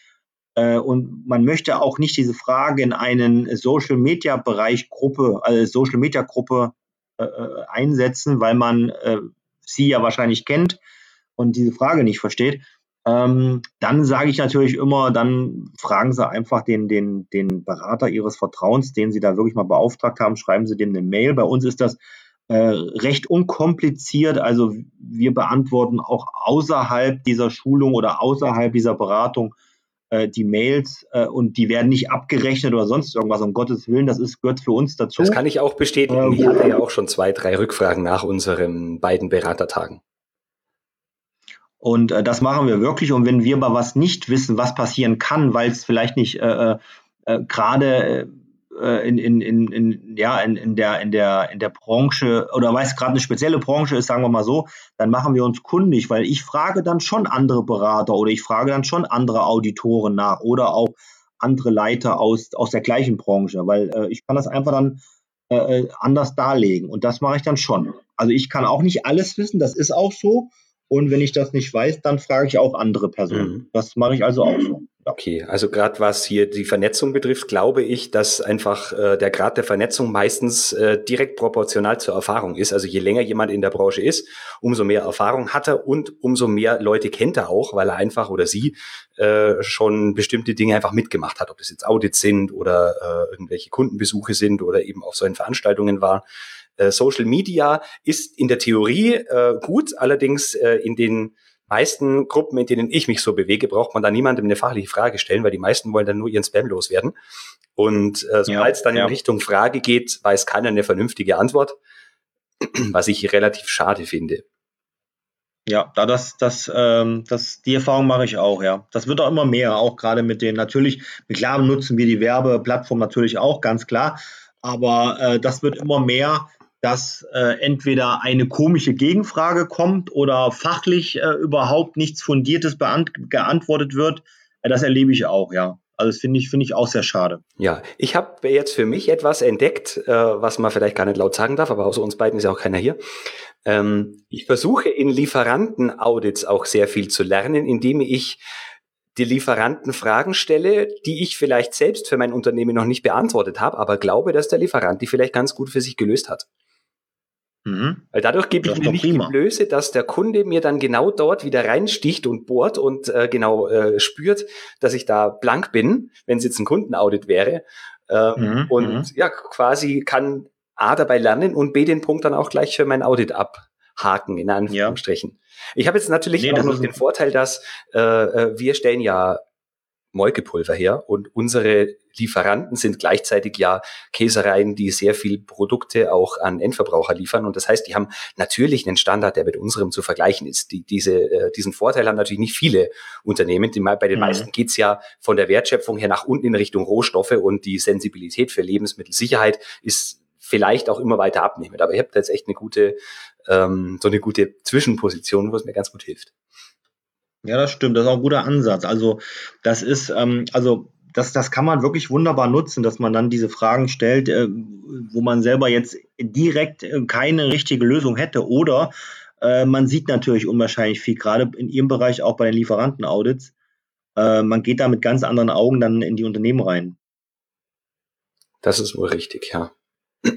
und man möchte auch nicht diese Frage in einen Social Media Bereich Gruppe, also Social Media Gruppe äh, äh, einsetzen, weil man äh, sie ja wahrscheinlich kennt und diese Frage nicht versteht. Ähm, dann sage ich natürlich immer, dann fragen Sie einfach den, den, den Berater Ihres Vertrauens, den Sie da wirklich mal beauftragt haben, schreiben Sie dem eine Mail. Bei uns ist das äh, recht unkompliziert. Also wir beantworten auch außerhalb dieser Schulung oder außerhalb dieser Beratung äh, die Mails äh, und die werden nicht abgerechnet oder sonst irgendwas, um Gottes Willen, das ist, gehört für uns dazu.
Das kann ich auch bestätigen. Ähm, ich hatte ja auch schon zwei, drei Rückfragen nach unseren beiden Beratertagen.
Und äh, das machen wir wirklich. Und wenn wir mal was nicht wissen, was passieren kann, weil es vielleicht nicht äh, äh, äh gerade äh, in, in, in, in, ja, in, in, der, in, der, in der Branche oder weil es gerade eine spezielle Branche ist, sagen wir mal so, dann machen wir uns kundig, weil ich frage dann schon andere Berater oder ich frage dann schon andere Auditoren nach oder auch andere Leiter aus, aus der gleichen Branche, weil äh, ich kann das einfach dann äh, äh anders darlegen und das mache ich dann schon. Also ich kann auch nicht alles wissen, das ist auch so. Und wenn ich das nicht weiß, dann frage ich auch andere Personen. Mhm. Das mache ich also auch so.
Okay, also gerade was hier die Vernetzung betrifft, glaube ich, dass einfach äh, der Grad der Vernetzung meistens äh, direkt proportional zur Erfahrung ist. Also je länger jemand in der Branche ist, umso mehr Erfahrung hat er und umso mehr Leute kennt er auch, weil er einfach oder sie äh, schon bestimmte Dinge einfach mitgemacht hat, ob das jetzt Audits sind oder äh, irgendwelche Kundenbesuche sind oder eben auf solchen Veranstaltungen war. Äh, Social Media ist in der Theorie äh, gut, allerdings äh, in den meisten Gruppen, in denen ich mich so bewege, braucht man da niemandem eine fachliche Frage stellen, weil die meisten wollen dann nur ihren Spam loswerden. Und äh, sobald ja, es dann ja. in Richtung Frage geht, weiß keiner eine vernünftige Antwort, (clears throat) was ich relativ schade finde.
Ja, da das, das, ähm, das, die Erfahrung mache ich auch, ja. Das wird auch immer mehr, auch gerade mit den, natürlich, klar nutzen wir die Werbeplattform natürlich auch, ganz klar, aber äh, das wird immer mehr, dass äh, entweder eine komische Gegenfrage kommt oder fachlich äh, überhaupt nichts Fundiertes geantwortet wird. Äh, das erlebe ich auch, ja. Also das finde ich, finde ich auch sehr schade.
Ja, ich habe jetzt für mich etwas entdeckt, äh, was man vielleicht gar nicht laut sagen darf, aber außer uns beiden ist ja auch keiner hier. Ähm, ich versuche in Lieferantenaudits auch sehr viel zu lernen, indem ich die Lieferanten Fragen stelle, die ich vielleicht selbst für mein Unternehmen noch nicht beantwortet habe, aber glaube, dass der Lieferant die vielleicht ganz gut für sich gelöst hat. Mhm. Weil dadurch gebe ich mir nicht prima. die Blöße, dass der Kunde mir dann genau dort wieder reinsticht und bohrt und äh, genau äh, spürt, dass ich da blank bin, wenn es jetzt ein Kundenaudit wäre. Äh, mhm. Und mhm. ja, quasi kann A dabei lernen und B den Punkt dann auch gleich für mein Audit abhaken, in Anführungsstrichen. Ja. Ich habe jetzt natürlich nee, auch noch den Vorteil, dass äh, äh, wir stellen ja Molkepulver her und unsere Lieferanten sind gleichzeitig ja Käsereien, die sehr viel Produkte auch an Endverbraucher liefern. Und das heißt, die haben natürlich einen Standard, der mit unserem zu vergleichen ist. Die, diese, äh, diesen Vorteil haben natürlich nicht viele Unternehmen. Die, bei den mhm. meisten geht's ja von der Wertschöpfung her nach unten in Richtung Rohstoffe und die Sensibilität für Lebensmittelsicherheit ist vielleicht auch immer weiter abnehmend. Aber ich habe da jetzt echt eine gute, ähm, so eine gute Zwischenposition, wo es mir ganz gut hilft.
Ja, das stimmt. Das ist auch ein guter Ansatz. Also das ist, ähm, also das, das kann man wirklich wunderbar nutzen, dass man dann diese Fragen stellt, äh, wo man selber jetzt direkt äh, keine richtige Lösung hätte. Oder äh, man sieht natürlich unwahrscheinlich viel, gerade in Ihrem Bereich auch bei den Lieferantenaudits. Äh, man geht da mit ganz anderen Augen dann in die Unternehmen rein.
Das ist wohl richtig, ja. (clears throat)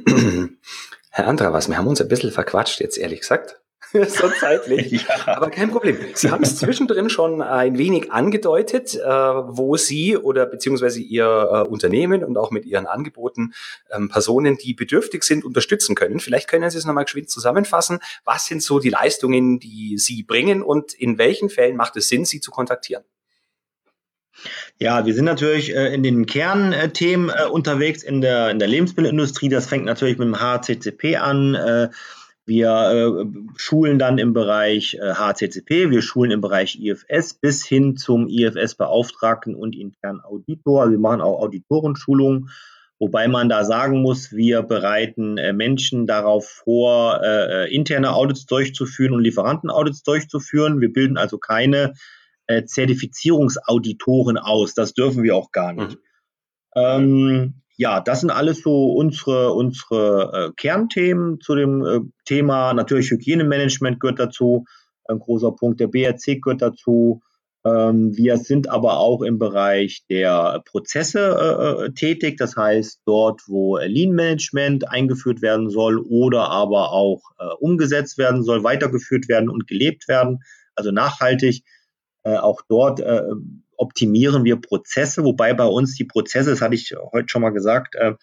Herr Andra, wir haben uns ein bisschen verquatscht jetzt, ehrlich gesagt. (laughs) so zeitlich. ja. Aber kein Problem. Sie haben es (laughs) zwischendrin schon ein wenig angedeutet, äh, wo Sie oder beziehungsweise Ihr äh, Unternehmen und auch mit Ihren Angeboten ähm, Personen, die bedürftig sind, unterstützen können. Vielleicht können Sie es nochmal geschwind zusammenfassen. Was sind so die Leistungen, die Sie bringen und in welchen Fällen macht es Sinn, Sie zu kontaktieren?
Ja, wir sind natürlich äh, in den Kernthemen äh, unterwegs in der, in der Lebensmittelindustrie. Das fängt natürlich mit dem HCCP an. Äh, wir äh, schulen dann im Bereich äh, HCCP, wir schulen im Bereich IFS bis hin zum IFS-Beauftragten und internen Auditor. Also wir machen auch Auditorenschulungen, wobei man da sagen muss, wir bereiten äh, Menschen darauf vor, äh, äh interne Audits durchzuführen und Lieferantenaudits durchzuführen. Wir bilden also keine äh, Zertifizierungsauditoren aus. Das dürfen wir auch gar nicht. Mhm. Ähm, ja, das sind alles so unsere, unsere äh, Kernthemen zu dem äh, Thema. Natürlich Hygienemanagement gehört dazu, ein großer Punkt. Der BRC gehört dazu. Ähm, wir sind aber auch im Bereich der Prozesse äh, äh, tätig. Das heißt, dort, wo Lean Management eingeführt werden soll oder aber auch äh, umgesetzt werden soll, weitergeführt werden und gelebt werden, also nachhaltig. Äh, auch dort optimieren wir Prozesse, wobei bei uns die Prozesse, das hatte ich heute schon mal gesagt, äh,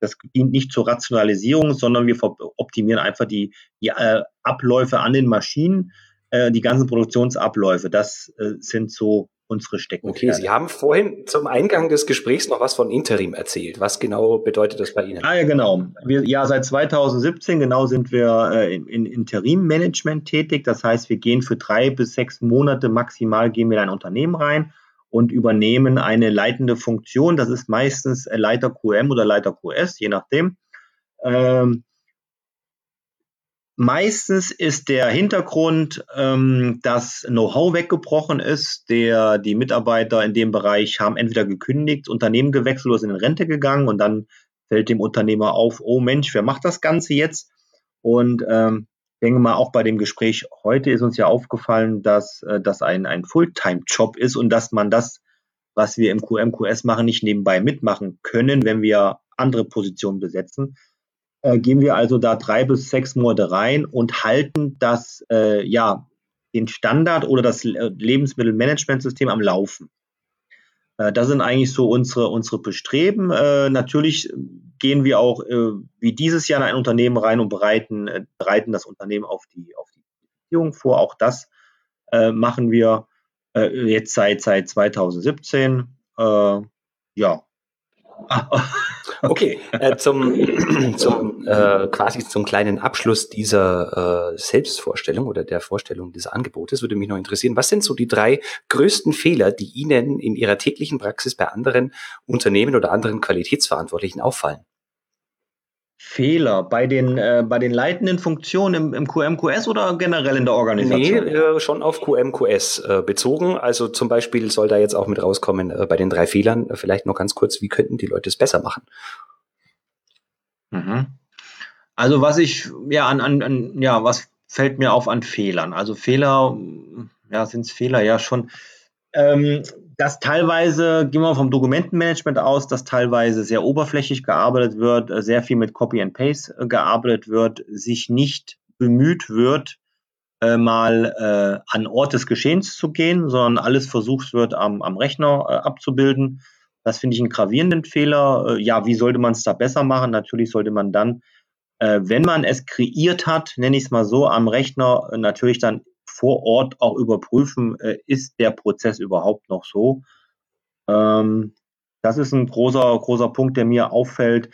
das dient nicht zur Rationalisierung, sondern wir optimieren einfach die, die äh, Abläufe an den Maschinen, äh, die ganzen Produktionsabläufe. Das sind so unsere Stecken.
Okay, Sie haben vorhin zum Eingang des Gesprächs noch was von Interim erzählt. Was genau bedeutet das bei Ihnen?
Ah ja, genau. Wir, ja, seit 2017 genau sind wir äh, in, in Interim-Management tätig. Das heißt, wir gehen für drei bis sechs Monate maximal gehen wir in ein Unternehmen rein und übernehmen eine leitende Funktion. Das ist meistens Leiter QM oder Leiter QS, je nachdem. Ähm, meistens ist der Hintergrund, ähm, dass Know-how weggebrochen ist. Der, die Mitarbeiter in dem Bereich haben entweder gekündigt, Unternehmen gewechselt oder sind in Rente gegangen und dann fällt dem Unternehmer auf, oh Mensch, wer macht das Ganze jetzt? Und ähm, denke mal, auch bei dem Gespräch heute ist uns ja aufgefallen, dass äh, das ein, ein Fulltime-Job ist und dass man das was wir im QMQS machen, nicht nebenbei mitmachen können, wenn wir andere Positionen besetzen. Äh, gehen wir also da drei bis sechs Monate rein und halten das, äh, ja, den Standard oder das Lebensmittelmanagementsystem am Laufen. Äh, das sind eigentlich so unsere, unsere Bestreben. Äh, natürlich gehen wir auch äh, wie dieses Jahr in ein Unternehmen rein und bereiten, äh, bereiten das Unternehmen auf die, auf die Beziehung vor. Auch das äh, machen wir äh, jetzt seit, seit 2017. Äh, ja. (laughs)
Okay, äh, zum, (clears throat) zum äh, quasi zum kleinen Abschluss dieser äh, Selbstvorstellung oder der Vorstellung des Angebotes würde mich noch interessieren, was sind so die drei größten Fehler, die Ihnen in Ihrer täglichen Praxis bei anderen Unternehmen oder anderen Qualitätsverantwortlichen auffallen?
Fehler bei den, äh, bei den leitenden Funktionen im, im QMQS oder generell in der Organisation?
Nee, äh, schon auf QMQS äh, bezogen. Also zum Beispiel soll da jetzt auch mit rauskommen äh, bei den drei Fehlern. Äh, vielleicht noch ganz kurz, wie könnten die Leute es besser machen?
Mhm. Also was ich, ja, an, an, an, ja, was fällt mir auf an Fehlern? Also Fehler, ja, sind es Fehler, ja schon. Ähm, dass teilweise, gehen wir vom Dokumentenmanagement aus, dass teilweise sehr oberflächlich gearbeitet wird, äh, sehr viel mit Copy and Paste äh, gearbeitet wird, sich nicht bemüht wird, äh, mal äh, an Ort des Geschehens zu gehen, sondern alles versucht wird, am, am Rechner äh, abzubilden. Das finde ich einen gravierenden Fehler. Äh, ja, wie sollte man es da besser machen? Natürlich sollte man dann, wenn man es kreiert hat, nenne ich es mal so, am Rechner natürlich dann vor Ort auch überprüfen, äh, ist der Prozess überhaupt noch so. Ähm, das ist ein großer, großer Punkt, der mir auffällt.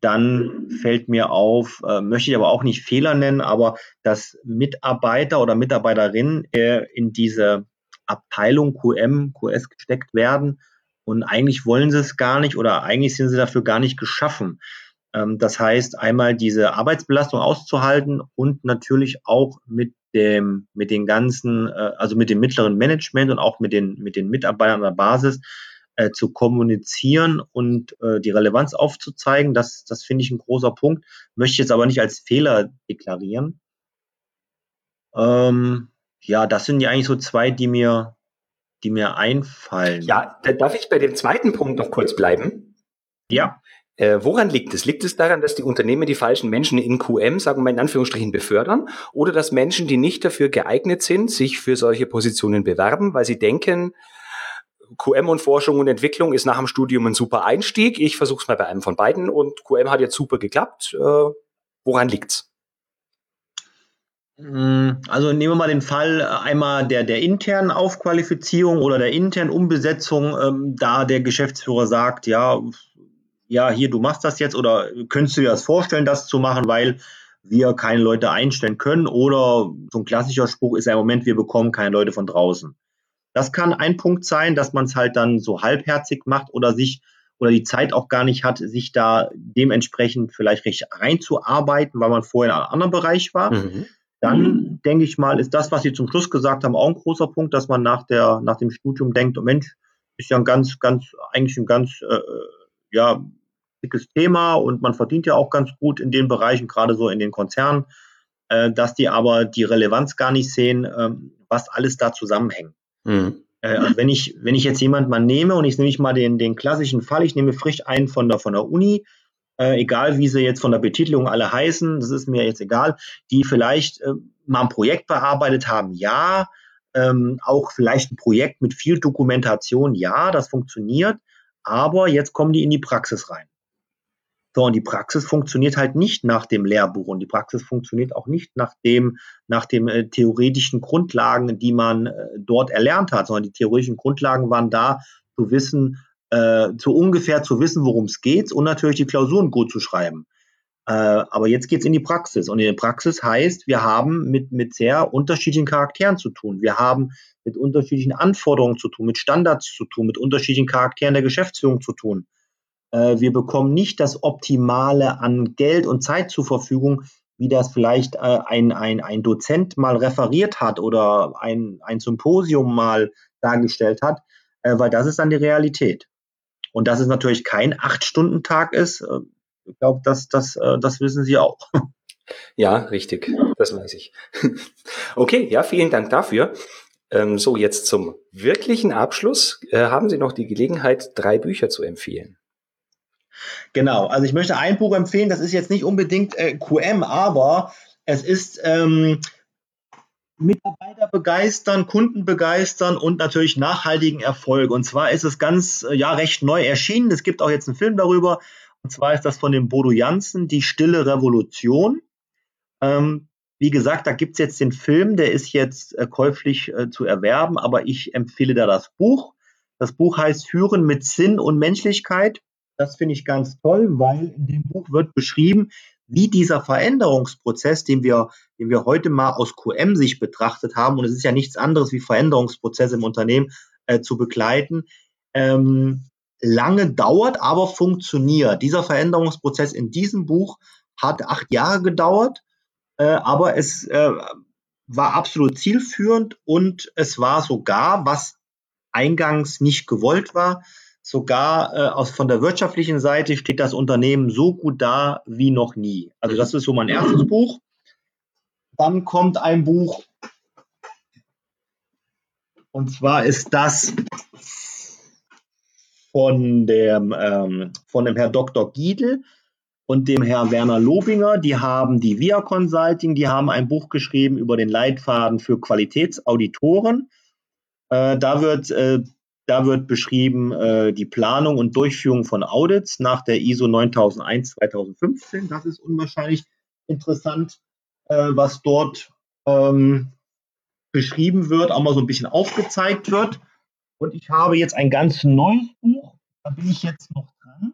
Dann fällt mir auf, äh, möchte ich aber auch nicht Fehler nennen, aber dass Mitarbeiter oder Mitarbeiterinnen äh, in diese Abteilung QM, QS gesteckt werden und eigentlich wollen sie es gar nicht oder eigentlich sind sie dafür gar nicht geschaffen. Ähm, das heißt, einmal diese Arbeitsbelastung auszuhalten und natürlich auch mit dem, mit den ganzen, äh, also mit dem mittleren Management und auch mit den, mit den Mitarbeitern an der Basis äh, zu kommunizieren und äh, die Relevanz aufzuzeigen. Das, das finde ich ein großer Punkt. Möchte ich jetzt aber nicht als Fehler deklarieren. Ähm, ja, das sind ja eigentlich so zwei, die mir, die mir einfallen.
Ja, darf ich bei dem zweiten Punkt noch kurz bleiben?
Ja.
Äh, woran liegt es? Liegt es daran, dass die Unternehmen die falschen Menschen in QM, sagen wir mal in Anführungsstrichen, befördern? Oder dass Menschen, die nicht dafür geeignet sind, sich für solche Positionen bewerben, weil sie denken, QM und Forschung und Entwicklung ist nach dem Studium ein super Einstieg. Ich versuche es mal bei einem von beiden und QM hat jetzt super geklappt. Äh, woran liegt's?
Hm, also nehmen wir mal den Fall äh, einmal der, der internen Aufqualifizierung oder der internen Umbesetzung, ähm, da der Geschäftsführer sagt, ja, ja, hier, du machst das jetzt oder könntest du dir das vorstellen, das zu machen, weil wir keine Leute einstellen können oder so ein klassischer Spruch ist ja im Moment, wir bekommen keine Leute von draußen. Das kann ein Punkt sein, dass man es halt dann so halbherzig macht oder sich oder die Zeit auch gar nicht hat, sich da dementsprechend vielleicht recht reinzuarbeiten, weil man vorher in einem anderen Bereich war. Mhm. Dann denke ich mal, ist das, was Sie zum Schluss gesagt haben, auch ein großer Punkt, dass man nach der nach dem Studium denkt, oh Mensch, ist ja ein ganz ganz eigentlich ein ganz äh, ja, dickes Thema und man verdient ja auch ganz gut in den Bereichen, gerade so in den Konzernen, äh, dass die aber die Relevanz gar nicht sehen, ähm, was alles da zusammenhängt. Mhm. Äh, also wenn ich, wenn ich jetzt jemand mal nehme und ich nehme ich mal den, den klassischen Fall, ich nehme frisch einen von der, von der Uni, äh, egal wie sie jetzt von der Betitelung alle heißen, das ist mir jetzt egal, die vielleicht äh, mal ein Projekt bearbeitet haben, ja, ähm, auch vielleicht ein Projekt mit viel Dokumentation, ja, das funktioniert, aber jetzt kommen die in die Praxis rein. So, und die Praxis funktioniert halt nicht nach dem Lehrbuch und die Praxis funktioniert auch nicht nach dem, nach dem äh, theoretischen Grundlagen, die man äh, dort erlernt hat, sondern die theoretischen Grundlagen waren da, zu wissen, äh, zu ungefähr zu wissen, worum es geht und natürlich die Klausuren gut zu schreiben. Äh, aber jetzt geht's in die Praxis und in der Praxis heißt, wir haben mit, mit sehr unterschiedlichen Charakteren zu tun. Wir haben mit unterschiedlichen Anforderungen zu tun, mit Standards zu tun, mit unterschiedlichen Charakteren der Geschäftsführung zu tun. Äh, wir bekommen nicht das Optimale an Geld und Zeit zur Verfügung, wie das vielleicht äh, ein, ein, ein Dozent mal referiert hat oder ein, ein Symposium mal dargestellt hat, äh, weil das ist dann die Realität. Und dass es natürlich kein Acht-Stunden-Tag ist, äh, ich glaube, das, das, äh, das wissen Sie auch. (laughs)
Ja, richtig, das weiß ich. (laughs) Okay, ja, vielen Dank dafür. Ähm, so, jetzt zum wirklichen Abschluss. Äh, haben Sie noch die Gelegenheit, drei Bücher zu empfehlen?
Genau, also ich möchte ein Buch empfehlen, das ist jetzt nicht unbedingt äh, QM, aber es ist ähm, Mitarbeiter begeistern, Kunden begeistern und natürlich nachhaltigen Erfolg. Und zwar ist es ganz, ja, recht neu erschienen. Es gibt auch jetzt einen Film darüber. Und zwar ist das von dem Bodo Jansen, Die Stille Revolution. Ähm, wie gesagt, da gibt es jetzt den Film, der ist jetzt äh, käuflich äh, zu erwerben, aber ich empfehle da das Buch. Das Buch heißt Führen mit Sinn und Menschlichkeit. Das finde ich ganz toll, weil in dem Buch wird beschrieben, wie dieser Veränderungsprozess, den wir, den wir heute mal aus QM-Sicht betrachtet haben, und es ist ja nichts anderes wie Veränderungsprozesse im Unternehmen äh, zu begleiten, ähm, lange dauert, aber funktioniert. Dieser Veränderungsprozess in diesem Buch hat acht Jahre gedauert, äh, aber es äh, war absolut zielführend und es war sogar, was eingangs nicht gewollt war, sogar äh, aus von der wirtschaftlichen Seite steht das Unternehmen so gut da wie noch nie. Also das ist so mein erstes (clears throat) Buch. Dann kommt ein Buch und zwar ist das von dem ähm, von dem Herr Dr. Giedel und dem Herr Werner Lobinger. Die haben die Via Consulting, die haben ein Buch geschrieben über den Leitfaden für Qualitätsauditoren. Äh, da wird äh, da wird beschrieben äh, die Planung und Durchführung von Audits nach der ISO 9001 2015. Das ist unwahrscheinlich interessant, äh, was dort ähm, beschrieben wird, auch mal so ein bisschen aufgezeigt wird. Und ich habe jetzt ein ganz neues Buch, da bin ich jetzt noch dran.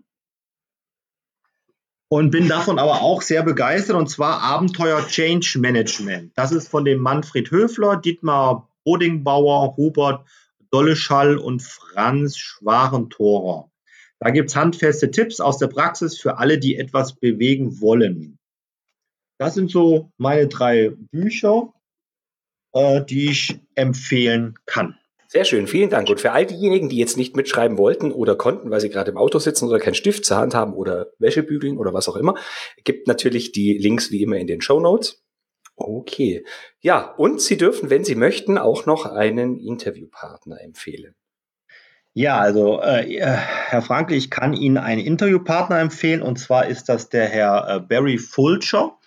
Und bin davon aber auch sehr begeistert, und zwar Abenteuer Change Management. Das ist von dem Manfred Höfler, Dietmar Bodingbauer, Hubert Dolleschall und Franz Schwarentorer. Da gibt's handfeste Tipps aus der Praxis für alle, die etwas bewegen wollen. Das sind so meine drei Bücher, äh, die ich empfehlen kann.
Sehr schön, vielen Dank. Und für all diejenigen, die jetzt nicht mitschreiben wollten oder konnten, weil sie gerade im Auto sitzen oder keinen Stift zur Hand haben oder Wäsche bügeln oder was auch immer, gibt natürlich die Links wie immer in den Show Notes. Okay. Ja, und Sie dürfen, wenn Sie möchten, auch noch einen Interviewpartner empfehlen.
Ja, also äh, Herr Frankl, ich kann Ihnen einen Interviewpartner empfehlen und zwar ist das der Herr äh, Barry Fulcher.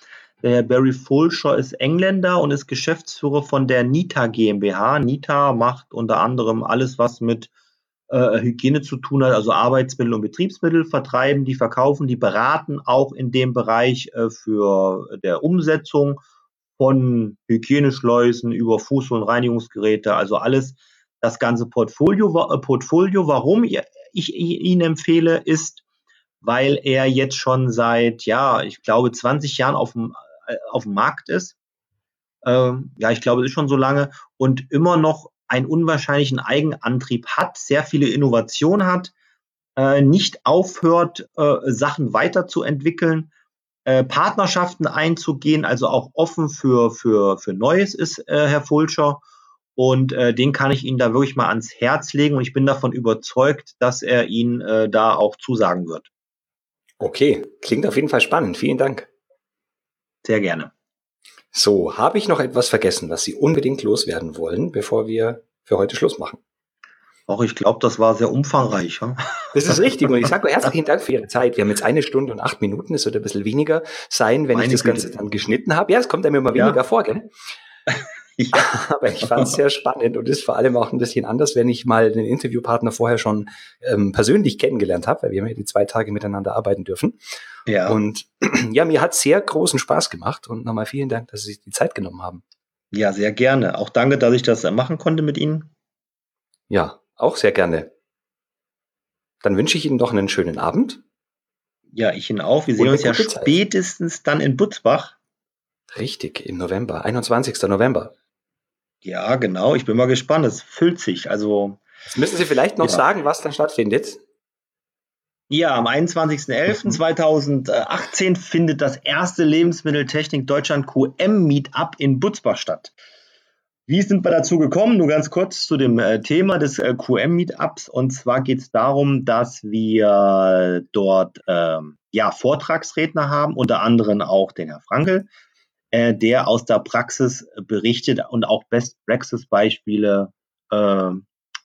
Der Herr Barry Fulcher ist Engländer und ist Geschäftsführer von der Nita GmbH. Nita macht unter anderem alles, was mit äh, Hygiene zu tun hat, also Arbeitsmittel und Betriebsmittel vertreiben, die verkaufen, die beraten auch in dem Bereich äh, für der Umsetzung von Hygieneschleusen über Fuß- und Reinigungsgeräte, also alles das ganze Portfolio. Äh, Portfolio. Warum ich ihn empfehle, ist, weil er jetzt schon seit, ja, ich glaube, 20 Jahren auf dem, äh, auf dem Markt ist. Ähm, ja, ich glaube, es ist schon so lange und immer noch einen unwahrscheinlichen Eigenantrieb hat, sehr viele Innovationen hat, äh, nicht aufhört, äh, Sachen weiterzuentwickeln äh, Partnerschaften einzugehen, also auch offen für, für, für Neues ist, äh, Herr Fulscher. Und äh, den kann ich Ihnen da wirklich mal ans Herz legen und ich bin davon überzeugt, dass er Ihnen äh, da auch zusagen wird.
Okay, klingt auf jeden Fall spannend. Vielen Dank.
Sehr gerne.
So, habe ich noch etwas vergessen, was Sie unbedingt loswerden wollen, bevor wir für heute Schluss machen?
Auch ich glaube, das war sehr umfangreich. Ja?
Das ist richtig. Und ich sage (laughs) herzlichen Dank für Ihre Zeit. Wir haben jetzt eine Stunde und acht Minuten. Es wird ein bisschen weniger sein, wenn Meine ich das Ganze dann geschnitten habe. Ja, es kommt einem immer weniger ja. vor, gell? (laughs) (laughs) Ja. (laughs) Aber ich fand es sehr spannend und ist vor allem auch ein bisschen anders, wenn ich mal den Interviewpartner vorher schon ähm, persönlich kennengelernt habe, weil wir haben ja die zwei Tage miteinander arbeiten dürfen. Ja. Und (clears throat) ja, mir hat sehr großen Spaß gemacht und nochmal vielen Dank, dass Sie sich die Zeit genommen haben.
Ja, sehr gerne. Auch danke, dass ich das machen konnte mit Ihnen.
Ja, auch sehr gerne. Dann wünsche ich Ihnen noch einen schönen Abend.
Ja, ich Ihnen auch. Wir sehen uns ja spätestens Zeit. dann in Butzbach.
Richtig, im November, 21. November.
Ja, genau. Ich bin mal gespannt. Es füllt sich. Also.
Jetzt müssen Sie vielleicht noch ja. sagen, was dann stattfindet.
Ja, am 21.11.2018 mhm. findet das erste Lebensmitteltechnik Deutschland QM Meetup in Butzbach statt. Wie sind wir dazu gekommen? Nur ganz kurz zu dem äh, Thema des äh, QM-Meetups. Und zwar geht es darum, dass wir dort ähm, ja, Vortragsredner haben, unter anderem auch den Herr Frankel. Äh, der aus der Praxis berichtet und auch Best Praxis Beispiele äh,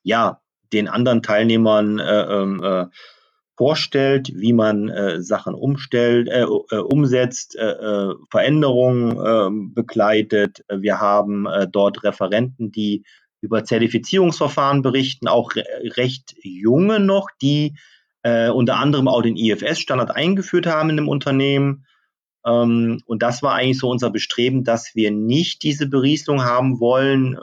ja den anderen Teilnehmern äh, ähm, äh, vorstellt, wie man äh, Sachen umstellt, äh, äh, umsetzt, äh, äh Veränderungen äh, begleitet. Wir haben äh, dort Referenten, die über Zertifizierungsverfahren berichten, auch re recht junge noch, die äh, unter anderem auch den IFS-Standard eingeführt haben in dem Unternehmen. Ähm, und das war eigentlich so unser Bestreben, dass wir nicht diese Berieselung haben wollen, äh,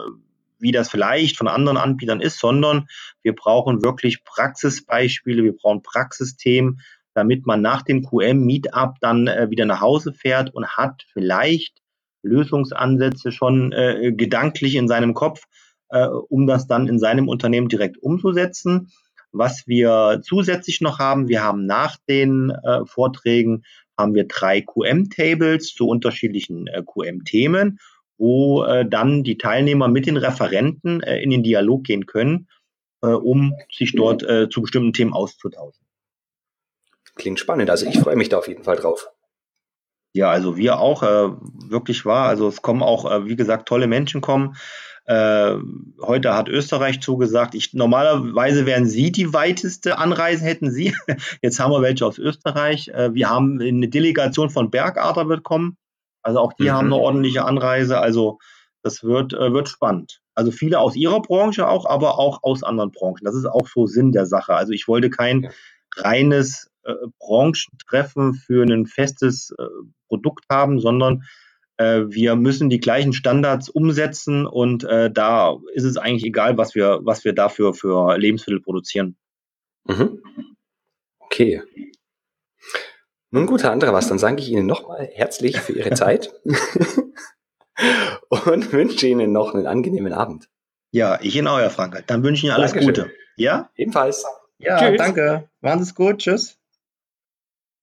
wie das vielleicht von anderen Anbietern ist, sondern wir brauchen wirklich Praxisbeispiele, wir brauchen Praxisthemen, damit man nach dem QM-Meetup dann äh, wieder nach Hause fährt und hat vielleicht Lösungsansätze schon äh, gedanklich in seinem Kopf, äh, um das dann in seinem Unternehmen direkt umzusetzen. Was wir zusätzlich noch haben, wir haben nach den äh, Vorträgen haben wir drei QM-Tables zu unterschiedlichen äh, QM-Themen, wo äh, dann die Teilnehmer mit den Referenten äh, in den Dialog gehen können, äh, um sich dort äh, zu bestimmten Themen auszutauschen.
Klingt spannend, also ich freue mich da auf jeden Fall drauf.
Ja, also wir auch, äh, wirklich wahr. Also es kommen auch, wie gesagt, tolle Menschen kommen. Äh, heute hat Österreich zugesagt. Ich, normalerweise wären Sie die weiteste Anreise, hätten Sie. (laughs) Jetzt haben wir welche aus Österreich. Äh, wir haben eine Delegation von Bergarter wird kommen. Also auch die mhm. haben eine ordentliche Anreise. Also das wird, äh, wird spannend. Also viele aus ihrer Branche auch, aber auch aus anderen Branchen. Das ist auch so Sinn der Sache. Also ich wollte kein ja. reines äh, Branchentreffen für ein festes äh, Produkt haben, sondern wir müssen die gleichen Standards umsetzen und äh, da ist es eigentlich egal, was wir, was wir dafür für Lebensmittel produzieren.
Mhm. Okay. Nun gut, Herr Andreas, dann danke ich Ihnen nochmal herzlich für Ihre Zeit (laughs) und wünsche Ihnen noch einen angenehmen Abend.
Ja, ich Ihnen auch, Herr Frank. Dann wünsche ich Ihnen alles Dankeschön. Gute.
Ja? Ebenfalls.
Ja, Tschüss. danke. Machen Sie es gut. Tschüss.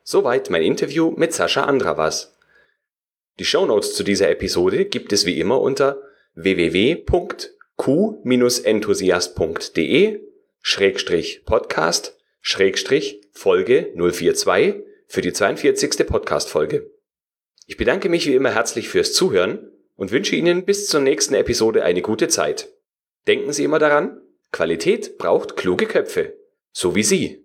Soweit mein Interview mit Sascha Andravas. Die Shownotes zu dieser Episode gibt es wie immer unter www.q-enthusiast.de Schrägstrich Podcast Schrägstrich Folge 042 für die 42. Podcast-Folge. Ich bedanke mich wie immer herzlich fürs Zuhören und wünsche Ihnen bis zur nächsten Episode eine gute Zeit. Denken Sie immer daran, Qualität braucht kluge Köpfe, so wie Sie.